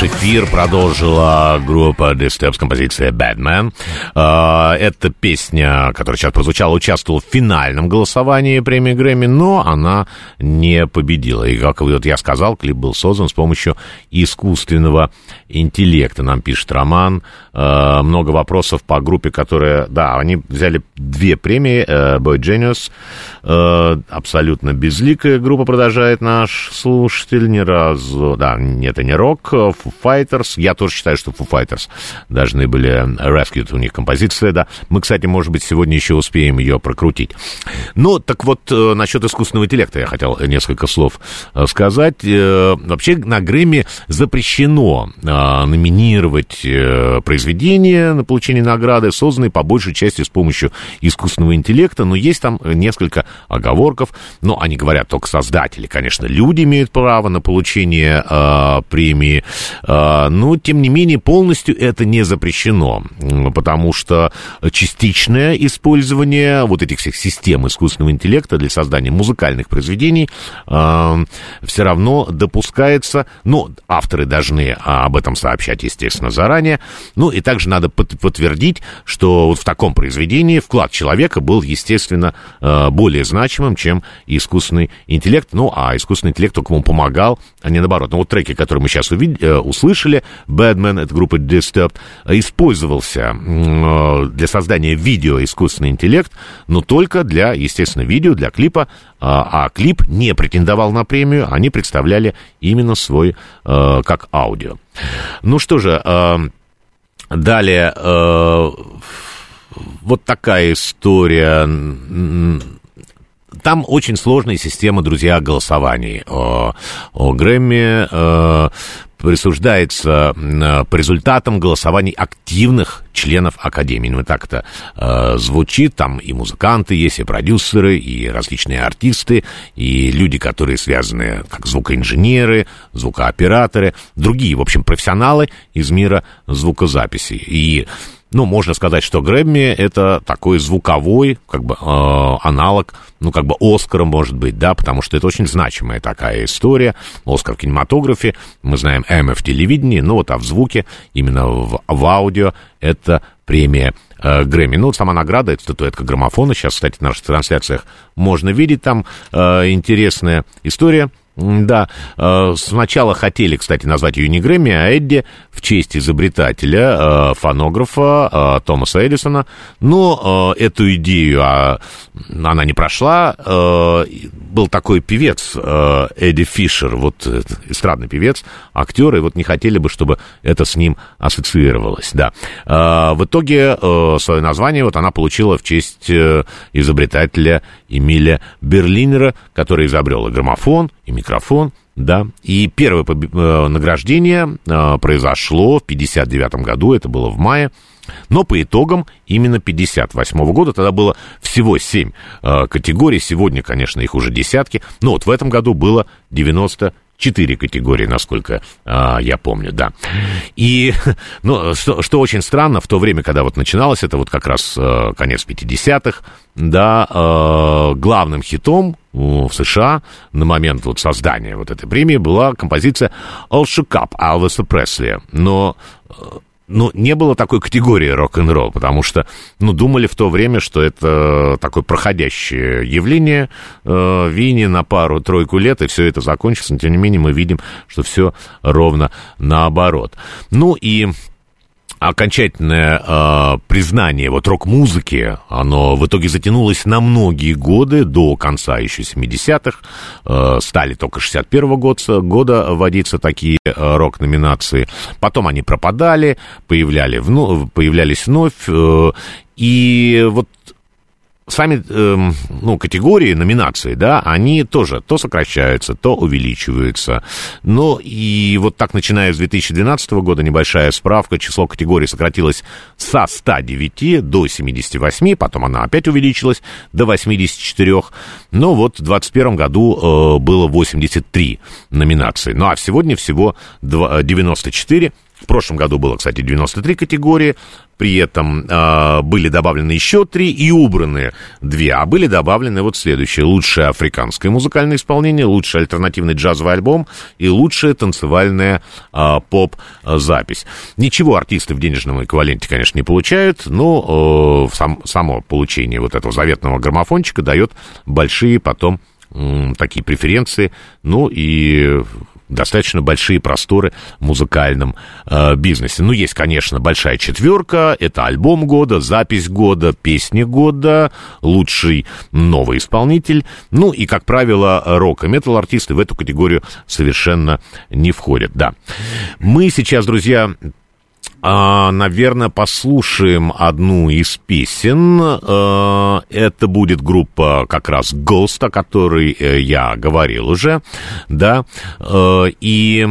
Наш эфир продолжила группа Disturbs композиция Batman. А, эта песня, которая сейчас прозвучала, участвовала в финальном голосовании премии Грэмми, но она не победила. И, как вот я сказал, клип был создан с помощью искусственного интеллекта. Нам пишет Роман. А, много вопросов по группе, которая... Да, они взяли две премии. Э, Boy Genius. Э, абсолютно безликая группа, продолжает наш слушатель. Ни разу... Да, это не рок. Foo Fighters. Я тоже считаю, что Foo Fighters должны были... Rescued у них композиция, да. Мы, кстати, может быть, сегодня еще успеем ее прокрутить. Ну, так вот, э, насчет искусственного интеллекта я хотел несколько слов сказать. Вообще на Грэмми запрещено номинировать произведения на получение награды, созданные по большей части с помощью искусственного интеллекта, но есть там несколько оговорков, но они говорят только создатели, конечно, люди имеют право на получение э, премии, э, но, тем не менее, полностью это не запрещено, потому что частичное использование вот этих всех систем искусственного интеллекта для создания музыкальных произведений э, все равно допускается, но авторы должны об этом сообщать, естественно, заранее, ну и также надо подтвердить, что вот в таком произведении вклад человека был, естественно, э, более значимым, чем искусственный интеллект. Ну, а искусственный интеллект только ему помогал, а не наоборот. Ну, вот треки, которые мы сейчас увид- э, услышали, Badman, это группа Disturbed, использовался для создания видео искусственный интеллект, но только для, естественно, видео, для клипа, а, а клип не претендовал на премию, они представляли именно свой э, как аудио. Ну что же, далее вот такая история. Там очень сложная система, друзья, голосований. О, о Грэмми э, присуждается э, по результатам голосований активных членов Академии. Ну, так это э, звучит. Там и музыканты есть, и продюсеры, и различные артисты, и люди, которые связаны как звукоинженеры, звукооператоры, другие, в общем, профессионалы из мира звукозаписи. И ну, можно сказать, что Грэмми это такой звуковой, как бы, э, аналог, ну, как бы Оскара, может быть, да, потому что это очень значимая такая история. Оскар в кинематографе, мы знаем Эмма в телевидении, ну, вот, а в звуке, именно в, в аудио, это премия э, Грэмми. Ну, вот сама награда, это статуэтка граммофона. Сейчас, кстати, в наших трансляциях можно видеть там э, интересная история да, э, сначала хотели, кстати, назвать ее не Грэмми, а Эдди в честь изобретателя, э, фонографа э, Томаса Эдисона, но эту идею а, она не прошла. Был такой певец Эдди Фишер, вот эстрадный певец, актер, и вот не хотели бы, чтобы это с ним ассоциировалось, да. В итоге свое название вот она получила в честь изобретателя Эмиля Берлинера, который изобрел и граммофон, и микрофон, да. И первое э, награждение э, произошло в 59 году, это было в мае. Но по итогам именно 58 -го года, тогда было всего 7 э, категорий, сегодня, конечно, их уже десятки, но вот в этом году было 90 четыре категории, насколько а, я помню, да. И, ну, что, что очень странно, в то время, когда вот начиналось, это вот как раз а, конец 50-х, да, а, главным хитом в США на момент вот создания вот этой премии была композиция «All Shook Up» Алвеса Пресли. Но ну, не было такой категории рок-н-ролл, потому что, ну, думали в то время, что это такое проходящее явление э, Винни на пару-тройку лет, и все это закончится, но, тем не менее, мы видим, что все ровно наоборот. Ну, и окончательное э, признание вот рок-музыки, оно в итоге затянулось на многие годы, до конца еще 70-х, э, стали только 61-го года, года вводиться такие э, рок-номинации, потом они пропадали, появляли вну, появлялись вновь, э, и вот сами, э, ну, категории, номинации, да, они тоже то сокращаются, то увеличиваются. Но и вот так, начиная с 2012 года, небольшая справка, число категорий сократилось со 109 до 78, потом она опять увеличилась до 84. Но вот в 2021 году э, было 83 номинации. Ну, а сегодня всего 94 В прошлом году было, кстати, 93 категории, при этом э, были добавлены еще три и убраны две, а были добавлены вот следующие. Лучшее африканское музыкальное исполнение, лучший альтернативный джазовый альбом и лучшая танцевальная э, поп-запись. Ничего артисты в денежном эквиваленте, конечно, не получают, но э, сам, само получение вот этого заветного граммофончика дает большие потом такие преференции, ну и достаточно большие просторы в музыкальном э, бизнесе. Ну, есть, конечно, большая четверка, это альбом года, запись года, песни года, лучший новый исполнитель. Ну, и, как правило, рок и метал-артисты в эту категорию совершенно не входят, да. Мы сейчас, друзья, а, наверное, послушаем одну из песен. А, это будет группа как раз Ghost, о которой э, я говорил уже, да. А, и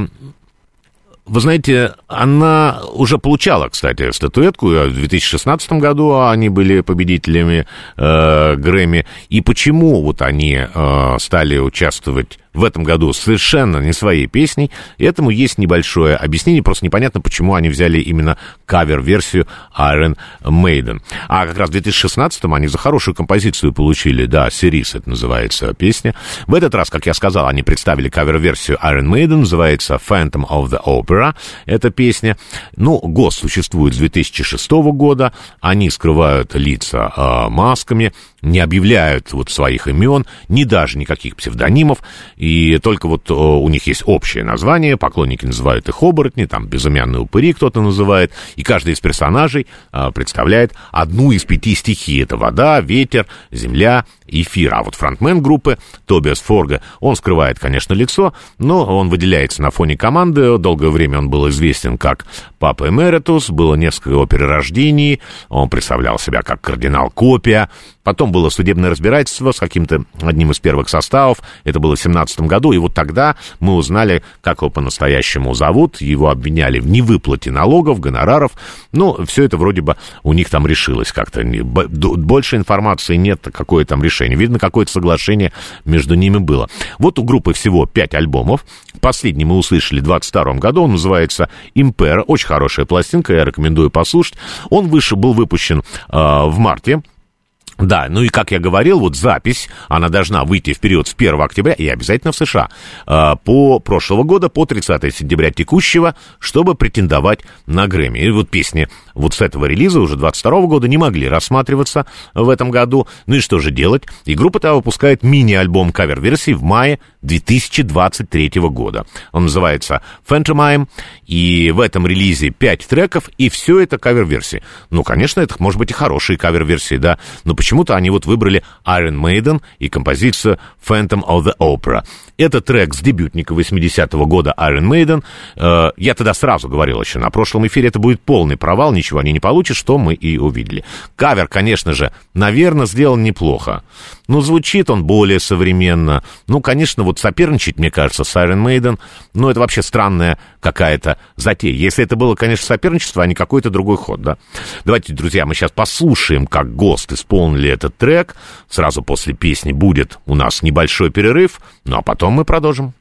вы знаете, она уже получала, кстати, статуэтку. В 2016 году они были победителями э, Грэмми. И почему вот они э, стали участвовать в этом году совершенно не своей песней. И этому есть небольшое объяснение, просто непонятно, почему они взяли именно кавер-версию Iron Maiden. А как раз в 2016-м они за хорошую композицию получили, да, «Сирис» это называется песня. В этот раз, как я сказал, они представили кавер-версию Iron Maiden, называется Phantom of the Opera, эта песня. Ну, ГОС существует с 2006 года, они скрывают лица э, масками, не объявляют вот своих имен, ни даже никаких псевдонимов, только вот у них есть общее название, поклонники называют их оборотни, там безымянные упыри кто-то называет, и каждый из персонажей а, представляет одну из пяти стихий. Это вода, ветер, земля, эфир. А вот фронтмен группы Тобиас Форга, он скрывает, конечно, лицо, но он выделяется на фоне команды. Долгое время он был известен как Папа Эмеретус, было несколько его перерождений, он представлял себя как кардинал Копия, Потом было судебное разбирательство с каким-то одним из первых составов. Это было в 17 году. И вот тогда мы узнали, как его по-настоящему зовут. Его обвиняли в невыплате налогов, гонораров. Ну, все это вроде бы у них там решилось как-то. Больше информации нет, какое там решение. Видно, какое-то соглашение между ними было. Вот у группы всего 5 альбомов. Последний мы услышали в 22 году. Он называется «Импера». Очень хорошая пластинка, я рекомендую послушать. Он выше, был выпущен э, в марте да, ну и как я говорил, вот запись, она должна выйти в период с 1 октября и обязательно в США э, по прошлого года, по 30 сентября текущего, чтобы претендовать на Грэмми. И вот песни вот с этого релиза уже 22 года не могли рассматриваться в этом году. Ну и что же делать? И группа-то выпускает мини-альбом кавер-версии в мае 2023 года. Он называется Phantomime, и в этом релизе 5 треков, и все это кавер-версии. Ну, конечно, это может быть и хорошие кавер-версии, да, но почему-то они вот выбрали Iron Maiden и композицию Phantom of the Opera. Это трек с дебютника 80-го года Iron Maiden. Э, я тогда сразу говорил еще на прошлом эфире, это будет полный провал, ничего они не получат, что мы и увидели. Кавер, конечно же, наверное, сделан неплохо. Но звучит он более современно. Ну, конечно, вот соперничать, мне кажется, с Iron Maiden, ну, это вообще странная какая-то затея. Если это было, конечно, соперничество, а не какой-то другой ход, да. Давайте, друзья, мы сейчас послушаем, как ГОСТ исполнили этот трек. Сразу после песни будет у нас небольшой перерыв, ну, а потом мы продолжим.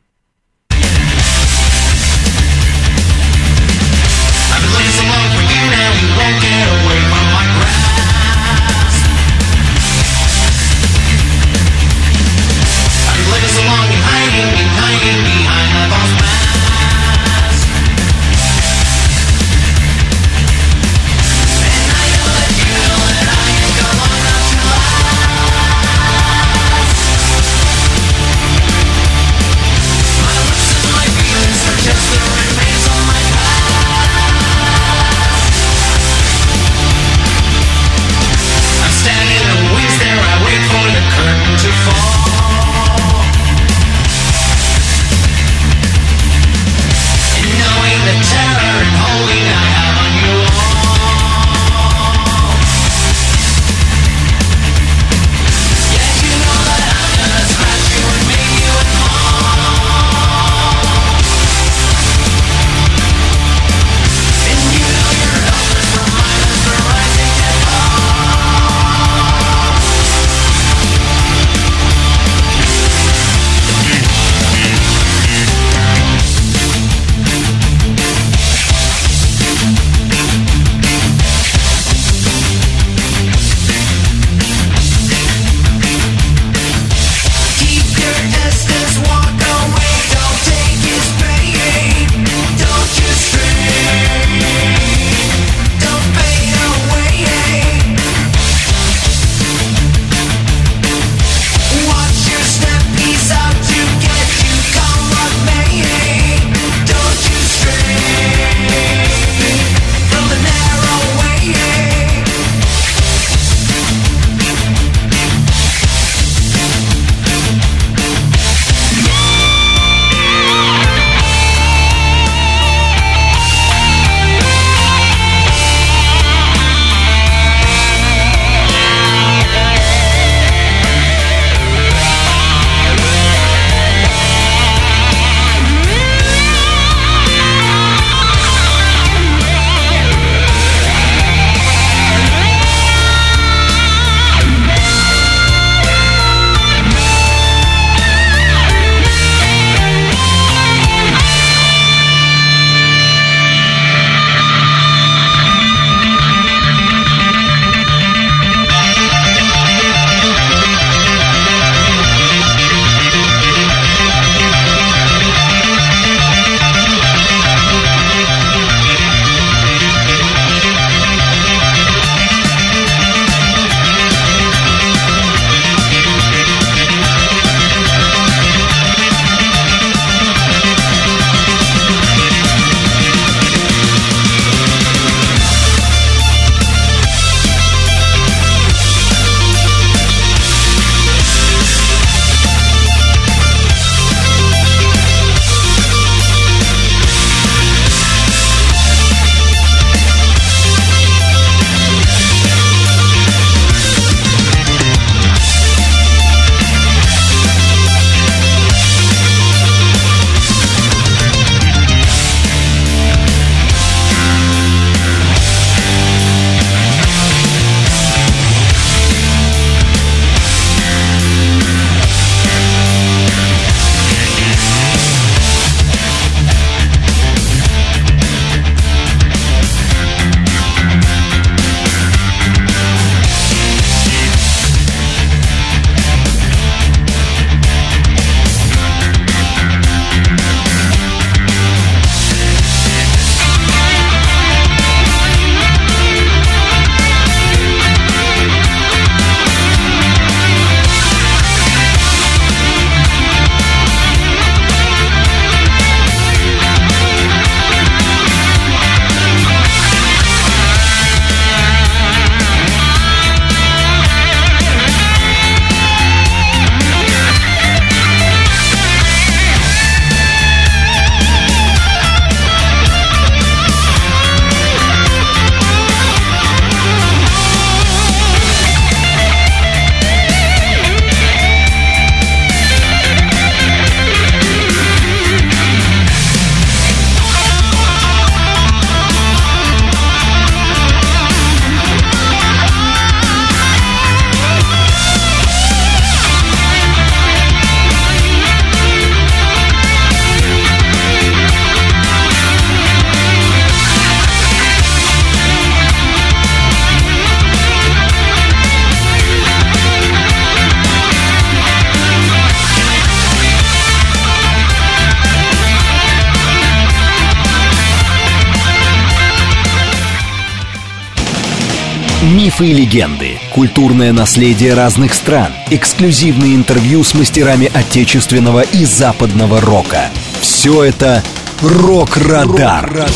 Культурное наследие разных стран, эксклюзивные интервью с мастерами отечественного и западного рока. Все это «Рок-Радар».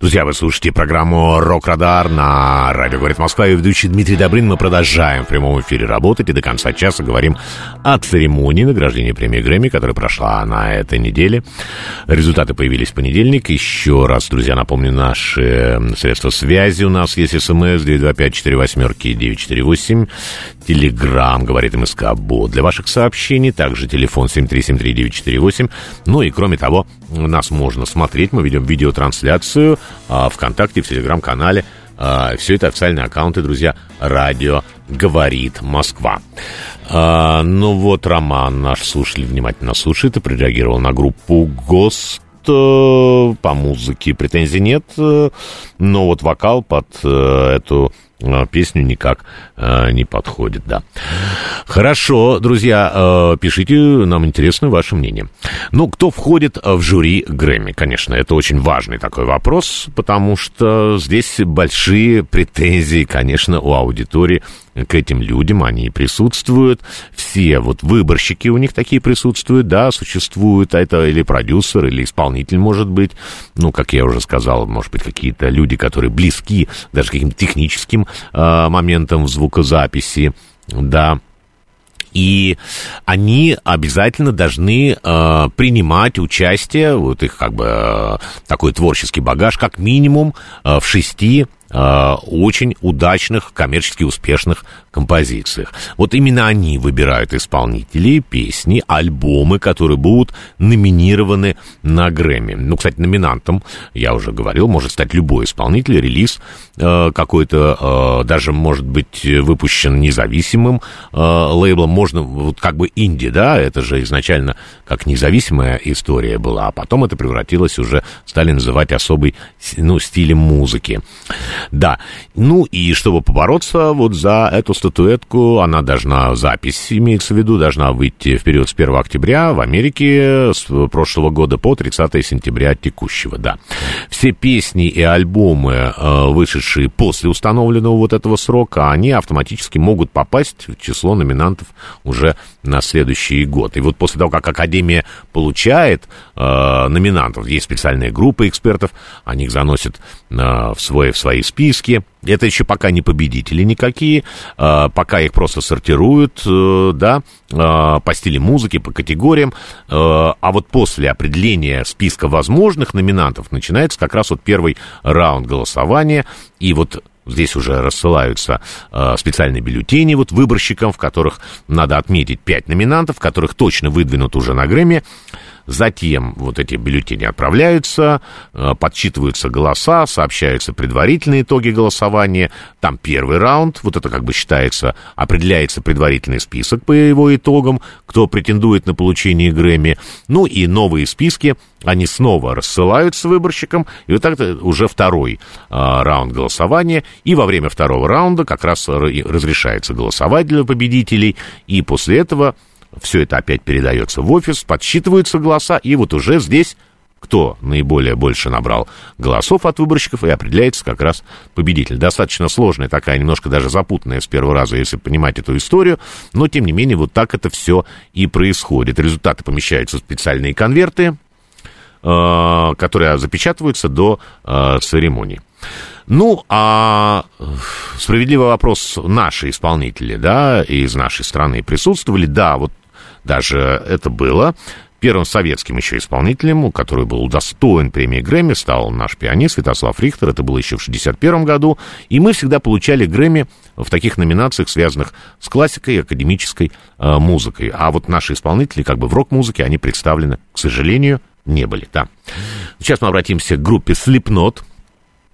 Друзья, вы слушаете программу «Рок-Радар» на радио «Говорит Москва» и ведущий Дмитрий Добрын. Мы продолжаем в прямом эфире работать и до конца часа говорим о церемонии награждения премии Грэмми, которая прошла на этой неделе. Результаты появились в понедельник. Еще раз, друзья, напомню, наши средства связи. У нас есть смс 925-48-948. Телеграмм, говорит МСК Бот. Для ваших сообщений также телефон 7373948. Ну и кроме того, нас можно смотреть. Мы ведем видеотрансляцию а, ВКонтакте, в Телеграм-канале. А, все это официальные аккаунты, друзья, радио «Говорит Москва». А, ну вот, Роман, наш слушатель, внимательно слушает и прореагировал на группу ГОСТ по музыке претензий нет, но вот вокал под э, эту э, песню никак э, не подходит, да. Хорошо, друзья, э, пишите, нам интересно ваше мнение. Ну, кто входит в жюри Грэмми? Конечно, это очень важный такой вопрос, потому что здесь большие претензии, конечно, у аудитории к этим людям, они присутствуют, все вот выборщики у них такие присутствуют, да, существуют, а это или продюсер, или исполнитель, может быть, ну, как я уже сказал, может быть, какие-то люди, которые близки даже каким-то техническим э, моментам в звукозаписи, да, и они обязательно должны э, принимать участие, вот их как бы э, такой творческий багаж, как минимум э, в шести очень удачных, коммерчески успешных композициях. Вот именно они выбирают исполнителей, песни, альбомы, которые будут номинированы на Грэмми. Ну, кстати, номинантом, я уже говорил, может стать любой исполнитель, релиз э, какой-то, э, даже может быть выпущен независимым э, лейблом, можно, вот как бы инди, да, это же изначально как независимая история была, а потом это превратилось уже, стали называть особый, ну, стилем музыки. Да. Ну и чтобы побороться вот за эту статуэтку, она должна, запись имеется в виду, должна выйти в период с 1 октября в Америке с прошлого года по 30 сентября текущего, да. Все песни и альбомы, э, вышедшие после установленного вот этого срока, они автоматически могут попасть в число номинантов уже на следующий год. И вот после того, как Академия получает э, номинантов, есть специальные группы экспертов, они их заносят э, в, свой, в свои списки. Это еще пока не победители никакие, э, пока их просто сортируют, э, да, э, по стиле музыки, по категориям. Э, а вот после определения списка возможных номинантов начинается как раз вот первый раунд голосования. И вот Здесь уже рассылаются э, специальные бюллетени вот выборщикам, в которых надо отметить пять номинантов, которых точно выдвинут уже на Грэмми. Затем вот эти бюллетени отправляются, э, подсчитываются голоса, сообщаются предварительные итоги голосования. Там первый раунд, вот это как бы считается, определяется предварительный список по его итогам, кто претендует на получение Грэмми. Ну и новые списки, они снова рассылаются выборщикам, и вот так уже второй а, раунд голосования, и во время второго раунда как раз разрешается голосовать для победителей, и после этого все это опять передается в офис, подсчитываются голоса, и вот уже здесь кто наиболее больше набрал голосов от выборщиков, и определяется как раз победитель. Достаточно сложная такая, немножко даже запутанная с первого раза, если понимать эту историю, но, тем не менее, вот так это все и происходит. Результаты помещаются в специальные конверты, э, которые запечатываются до э, церемонии. Ну, а справедливый вопрос, наши исполнители, да, из нашей страны присутствовали, да, вот даже это было. Первым советским еще исполнителем, который был удостоен премии Грэмми, стал наш пианист Святослав Рихтер. Это было еще в 1961 году. И мы всегда получали Грэмми в таких номинациях, связанных с классикой и академической э, музыкой. А вот наши исполнители, как бы в рок-музыке, они представлены, к сожалению, не были. Да. Сейчас мы обратимся к группе Slipknot.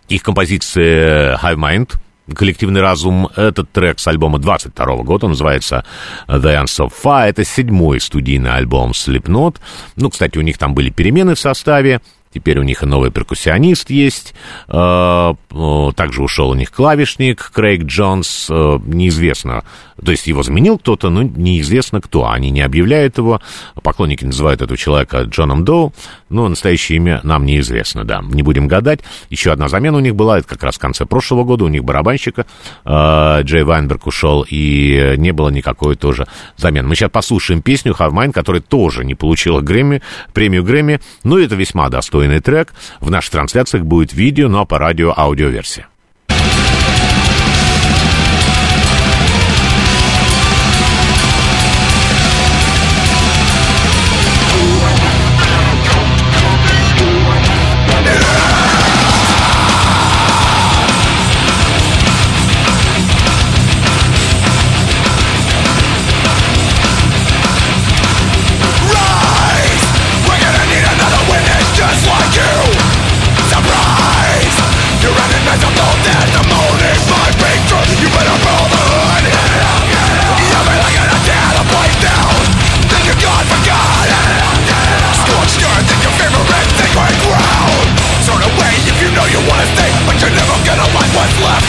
Их композиция Hive Mind — коллективный разум. Этот трек с альбома 22 года, называется The Ends of Fire. Это седьмой студийный альбом Slipknot. Ну, кстати, у них там были перемены в составе. Теперь у них и новый перкуссионист есть. Э, также ушел у них клавишник Крейг Джонс. Э, неизвестно, то есть его заменил кто-то, но неизвестно кто. Они не объявляют его. Поклонники называют этого человека Джоном Доу. Но настоящее имя нам неизвестно, да. Не будем гадать. Еще одна замена у них была, это как раз в конце прошлого года, у них барабанщика э, Джей Вайнберг ушел, и не было никакой тоже замены. Мы сейчас послушаем песню Have Mine, которая тоже не получила Грэмми, премию Грэмми, но это весьма достойный трек. В наших трансляциях будет видео, но по радио аудиоверсия.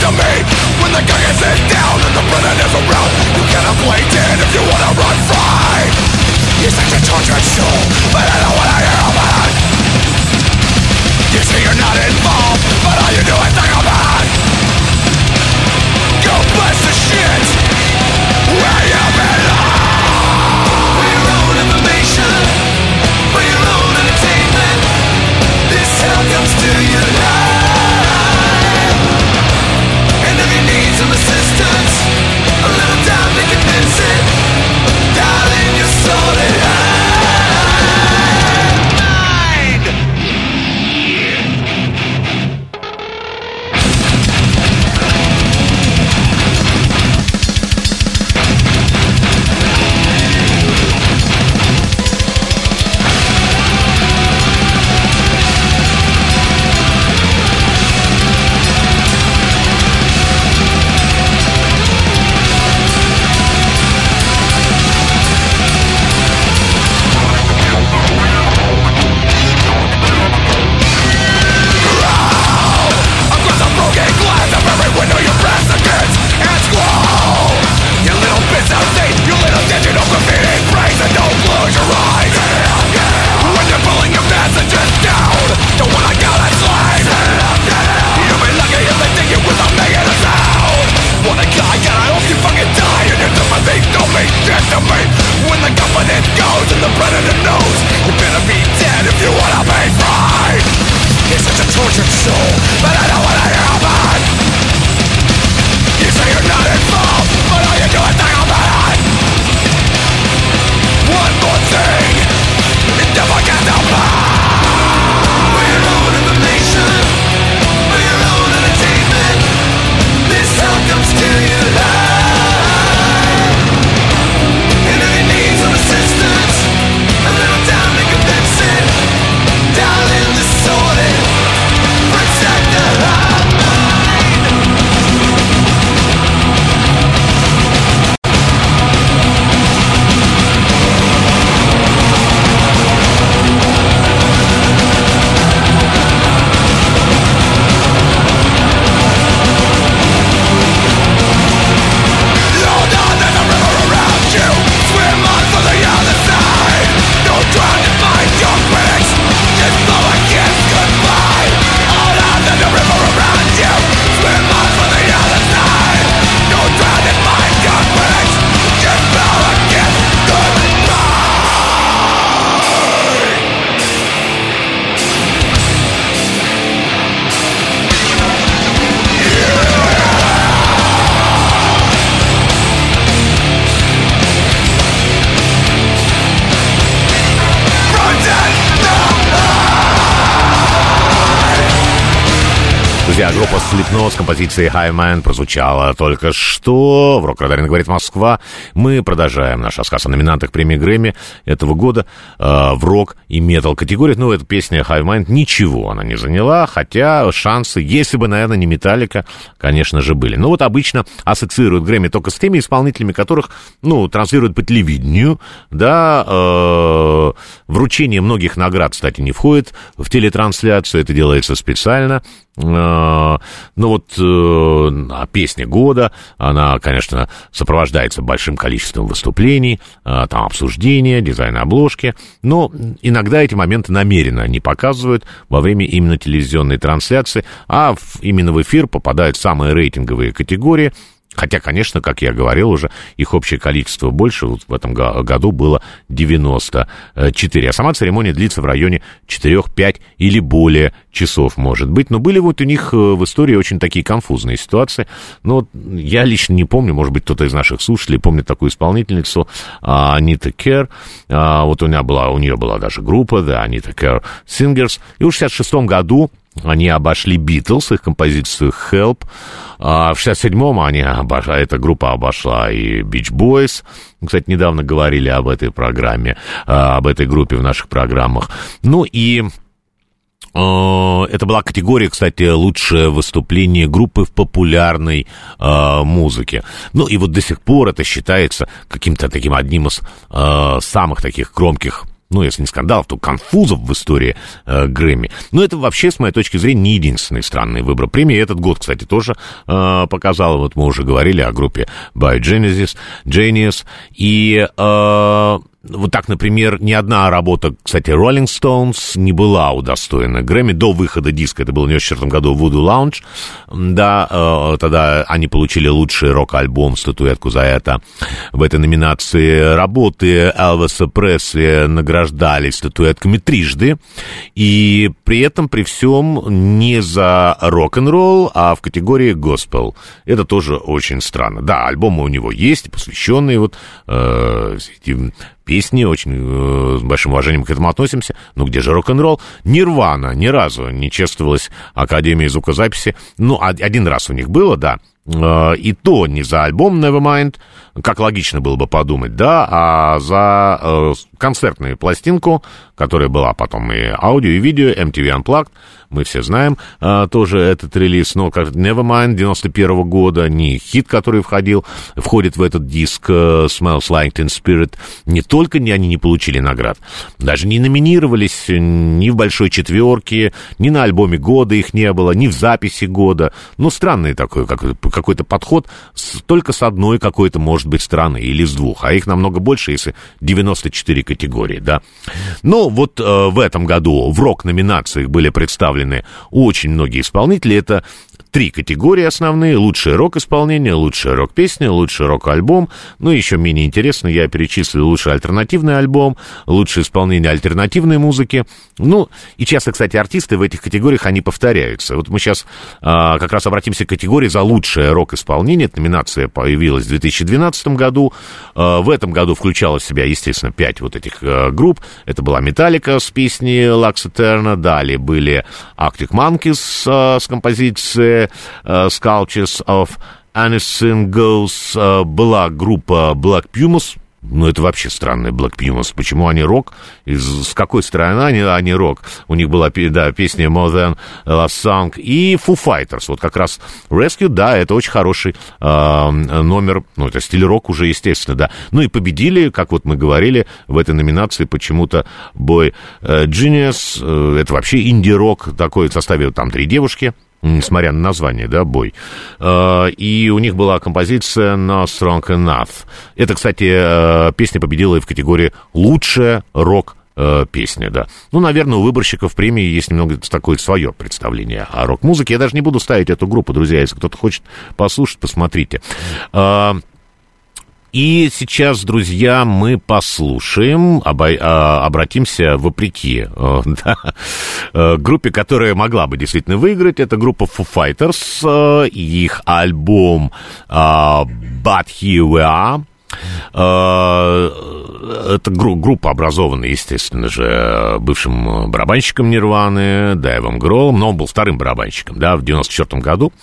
Of me. When the gun is down and the predator's around, you cannot play dead if you wanna run free. You're such a tortured soul, but I don't wanna hear about it. You say you're not involved, but all you do is Композицией High Man прозвучала только что. В рок радаре говорит Москва. Мы продолжаем наш рассказ о номинантах премии Грэмми этого года э, в рок и метал категориях. Ну, эта песня High Mind ничего она не заняла, хотя шансы, если бы, наверное, не Металлика, конечно же, были. Но вот обычно ассоциируют Грэмми только с теми исполнителями, которых, ну, транслируют по телевидению, да, э, вручение многих наград, кстати, не входит в телетрансляцию, это делается специально. Ну вот э, песня года, она, конечно, сопровождается большим количеством выступлений, э, там обсуждения, дизайн обложки, но иногда эти моменты намеренно не показывают во время именно телевизионной трансляции, а в, именно в эфир попадают самые рейтинговые категории, Хотя, конечно, как я говорил уже, их общее количество больше. Вот в этом году было 94. А сама церемония длится в районе 4-5 или более часов, может быть. Но были вот у них э, в истории очень такие конфузные ситуации. Но я лично не помню, может быть, кто-то из наших слушателей помнит такую исполнительницу а, Анита Кер. А, вот у, меня была, у нее была даже группа, да, Анита Кер Singers. И в 66 году они обошли Битлз, их композицию Help. А в 67-м они обошли, эта группа обошла и Beach Boys. Кстати, недавно говорили об этой программе, а, об этой группе в наших программах. Ну и а, это была категория, кстати, лучшее выступление группы в популярной э, музыке. Ну и вот до сих пор это считается каким-то таким одним из э, самых таких громких ну, если не скандалов, то конфузов в истории э, Грэмми. Но это вообще, с моей точки зрения, не единственный странный выбор премии. Этот год, кстати, тоже э, показал, вот мы уже говорили о группе By Genesis, Genius, и э, вот так, например, ни одна работа, кстати, Rolling Stones не была удостоена Грэмми до выхода диска. Это было в 1994 году Voodoo Lounge. Да, э, тогда они получили лучший рок-альбом, статуэтку за это. В этой номинации работы Элвиса Пресли награждали статуэтками трижды. И при этом, при всем, не за рок-н-ролл, а в категории госпел. Это тоже очень странно. Да, альбомы у него есть, посвященные вот э, песни, очень э, с большим уважением к этому относимся. Но где же рок-н-ролл? Нирвана ни разу не чествовалась Академией звукозаписи. Ну, один раз у них было, да. Э, и то не за альбом Nevermind, как логично было бы подумать, да, а за э, концертную пластинку, которая была потом и аудио, и видео, MTV Unplugged, мы все знаем а, тоже этот релиз, но как Nevermind 91 года, не хит, который входил, входит в этот диск uh, Smells Like Teen Spirit, не только не, они не получили наград, даже не номинировались ни в большой четверке, ни на альбоме года их не было, ни в записи года. Ну, странный такой как, какой-то подход, с, только с одной какой-то, может быть, страны или с двух, а их намного больше, если 94 категории, да. Но вот э, в этом году в рок-номинациях были представлены очень многие исполнители. Это три категории основные. Лучшее рок-исполнение, лучшая рок-песня, лучший рок-альбом. Ну, еще менее интересно, я перечислил лучший альтернативный альбом, лучшее исполнение альтернативной музыки. Ну, и часто, кстати, артисты в этих категориях, они повторяются. Вот мы сейчас а, как раз обратимся к категории за лучшее рок-исполнение. Эта номинация появилась в 2012 году. А, в этом году включала в себя, естественно, пять вот этих а, групп. Это была Металлика с песней Lux Eterna, далее были Arctic Monkeys а, с композицией uh, Sculptures of Anything Goes uh, была группа Black Pumas, ну, это вообще странный Black Pumas. Почему они рок? Из, с какой стороны они, они рок? У них была, да, песня More Than Last Song и Foo Fighters. Вот как раз Rescue, да, это очень хороший э, номер. Ну, это стиль рок уже, естественно, да. Ну, и победили, как вот мы говорили, в этой номинации почему-то Boy uh, Genius. Это вообще инди-рок такой в составе, там, три девушки несмотря на название, да, бой. А, и у них была композиция «Not Strong Enough». Это, кстати, э, песня победила и в категории «Лучшая рок э, песня, да. Ну, наверное, у выборщиков премии есть немного такое свое представление о рок-музыке. Я даже не буду ставить эту группу, друзья. Если кто-то хочет послушать, посмотрите. А, и сейчас, друзья, мы послушаем, обо, а, обратимся вопреки э, да, э, группе, которая могла бы действительно выиграть. Это группа Foo Fighters, э, их альбом But Here We Are. А, это группа, образованная, естественно же, бывшим барабанщиком Нирваны, Дэйвом Гроллом, но он был вторым барабанщиком, да, в 94 году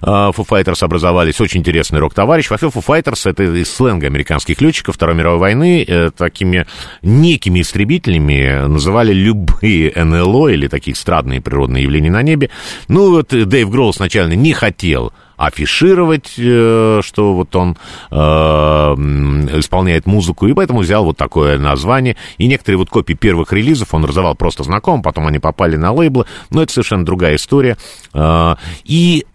а, Foo Fighters образовались. Очень интересный рок-товарищ. Вообще, Foo Fighters — это из сленга американских летчиков Второй мировой войны. Э, такими некими истребителями называли любые НЛО или такие странные природные явления на небе. Ну, вот Дэйв Гролл сначала не хотел афишировать, э, что вот он э, исполняет музыку, и поэтому взял вот такое название. И некоторые вот копии первых релизов он раздавал просто знакомым, потом они попали на лейблы, но это совершенно другая история. Э, и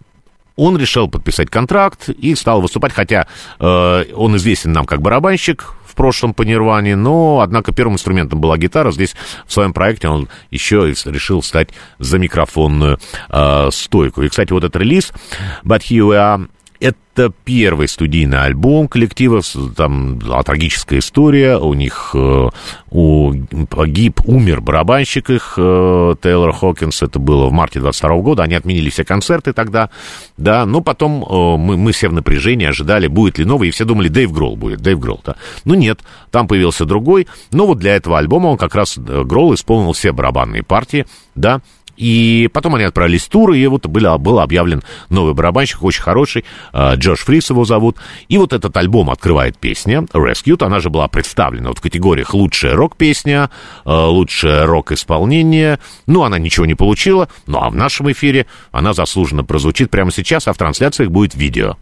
он решил подписать контракт и стал выступать, хотя э, он известен нам как барабанщик прошлом по Нирване, но, однако, первым инструментом была гитара. Здесь в своем проекте он еще решил стать за микрофонную э, стойку. И, кстати, вот этот релиз «But Here We Are» Это первый студийный альбом коллектива, там а, трагическая история, у них э, у, погиб, умер барабанщик их, э, Тейлор Хокинс, это было в марте 22 года, они отменили все концерты тогда, да, но потом э, мы, мы все в напряжении ожидали, будет ли новый, и все думали, Дэйв Гролл будет, Дэйв Гролл, да. Ну нет, там появился другой, но вот для этого альбома он как раз, Гролл исполнил все барабанные партии, да, и потом они отправились в тур, и вот был, был объявлен новый барабанщик, очень хороший, э, Джош Фрис его зовут. И вот этот альбом открывает песня Rescued, она же была представлена вот в категориях лучшая рок-песня, э, лучшее рок-исполнение. Ну, она ничего не получила, ну а в нашем эфире она заслуженно прозвучит прямо сейчас, а в трансляциях будет видео.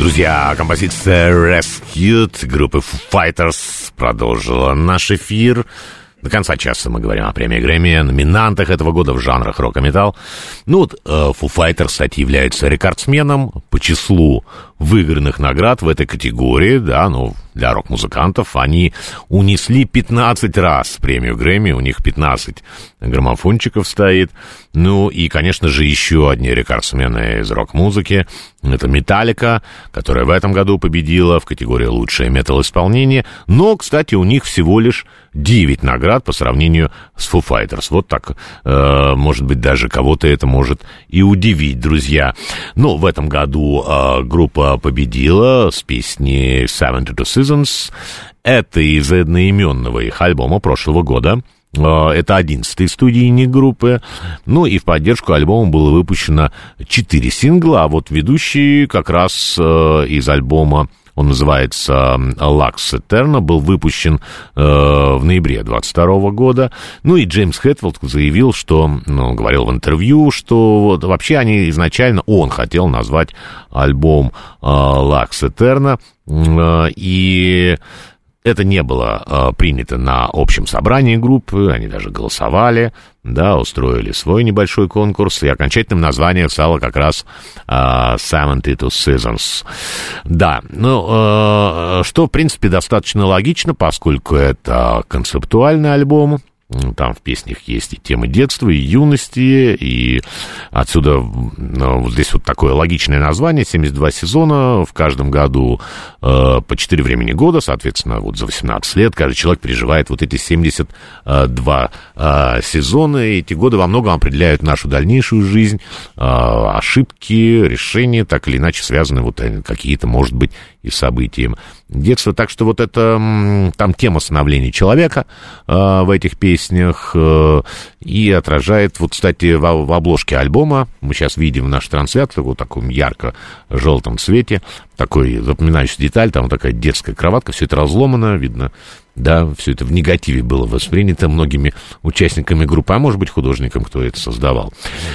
Друзья, композиция Rescued группы Fighters продолжила наш эфир. До конца часа мы говорим о премии Грэмми, номинантах этого года в жанрах рок и металл. Ну вот, э, Foo Fighters, кстати, является рекордсменом по числу выигранных наград в этой категории, да, ну, для рок-музыкантов. Они унесли 15 раз премию Грэмми, у них 15 граммофончиков стоит. Ну и, конечно же, еще одни рекордсмены из рок-музыки. Это Металлика, которая в этом году победила в категории «Лучшее метал-исполнение». Но, кстати, у них всего лишь 9 наград по сравнению с Foo Fighters. Вот так, э, может быть, даже кого-то это может и удивить, друзья. Но в этом году э, группа победила с песней «Seventy Two Seasons». Это из одноименного их альбома прошлого года. А, это одиннадцатый студийник группы. Ну и в поддержку альбома было выпущено четыре сингла, а вот ведущий как раз э, из альбома он называется «Lux Eterna», был выпущен э, в ноябре 22 года. Ну и Джеймс Хэтфилд заявил, что, ну, говорил в интервью, что вот, вообще они изначально, он хотел назвать альбом э, «Lux Eterna», э, и это не было э, принято на общем собрании группы, они даже голосовали, да, устроили свой небольшой конкурс, и окончательным названием стало как раз э, Seventy Two Seasons. Да, ну, э, что, в принципе, достаточно логично, поскольку это концептуальный альбом, там в песнях есть и темы детства, и юности, и отсюда ну, вот здесь вот такое логичное название, 72 сезона, в каждом году э, по 4 времени года, соответственно, вот за 18 лет каждый человек переживает вот эти 72 э, сезона, и эти годы во многом определяют нашу дальнейшую жизнь, э, ошибки, решения, так или иначе связаны вот э, какие-то, может быть, и событиям детства. Так что вот это там тема становления человека э, в этих песнях э, и отражает, вот, кстати, в, в обложке альбома, мы сейчас видим в нашей трансляции, вот таком ярко-желтом цвете, такой запоминающий деталь, там такая детская кроватка, все это разломано, видно да, все это в негативе было воспринято многими участниками группы, а может быть художником, кто это создавал.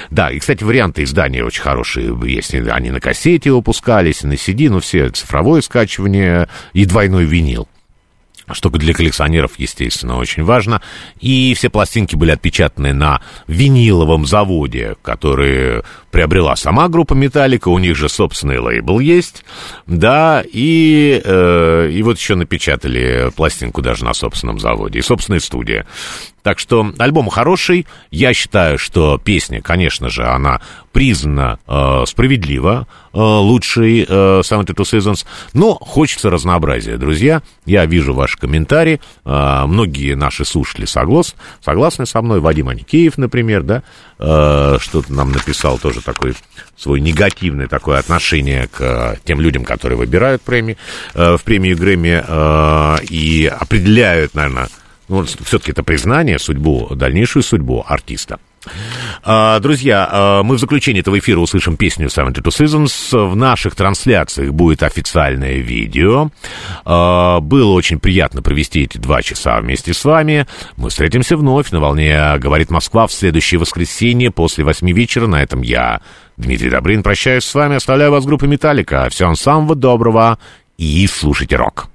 Да, и, кстати, варианты издания очень хорошие есть. Они на кассете выпускались, на CD, но все цифровое скачивание и двойной винил что для коллекционеров, естественно, очень важно. И все пластинки были отпечатаны на виниловом заводе, который приобрела сама группа Металлика, у них же собственный лейбл есть, да, и, э, и вот еще напечатали пластинку даже на собственном заводе, и собственная студия. Так что альбом хороший. Я считаю, что песня, конечно же, она признана э, справедливо э, лучшей э, Seventy Two Seasons. Но хочется разнообразия, друзья. Я вижу ваши комментарии. Э, многие наши слушатели соглас, согласны со мной. Вадим Аникеев, например, да, э, что-то нам написал тоже такой свой негативное такое отношение к тем людям, которые выбирают премии, э, в премию Грэмми э, и определяют, наверное, ну, все-таки это признание, судьбу, дальнейшую судьбу артиста. А, друзья, а, мы в заключении этого эфира услышим песню Seventy Two Seasons. В наших трансляциях будет официальное видео. А, было очень приятно провести эти два часа вместе с вами. Мы встретимся вновь на волне «Говорит Москва» в следующее воскресенье после восьми вечера. На этом я, Дмитрий Добрин, прощаюсь с вами. Оставляю вас в группе «Металлика». Всем самого доброго и слушайте рок.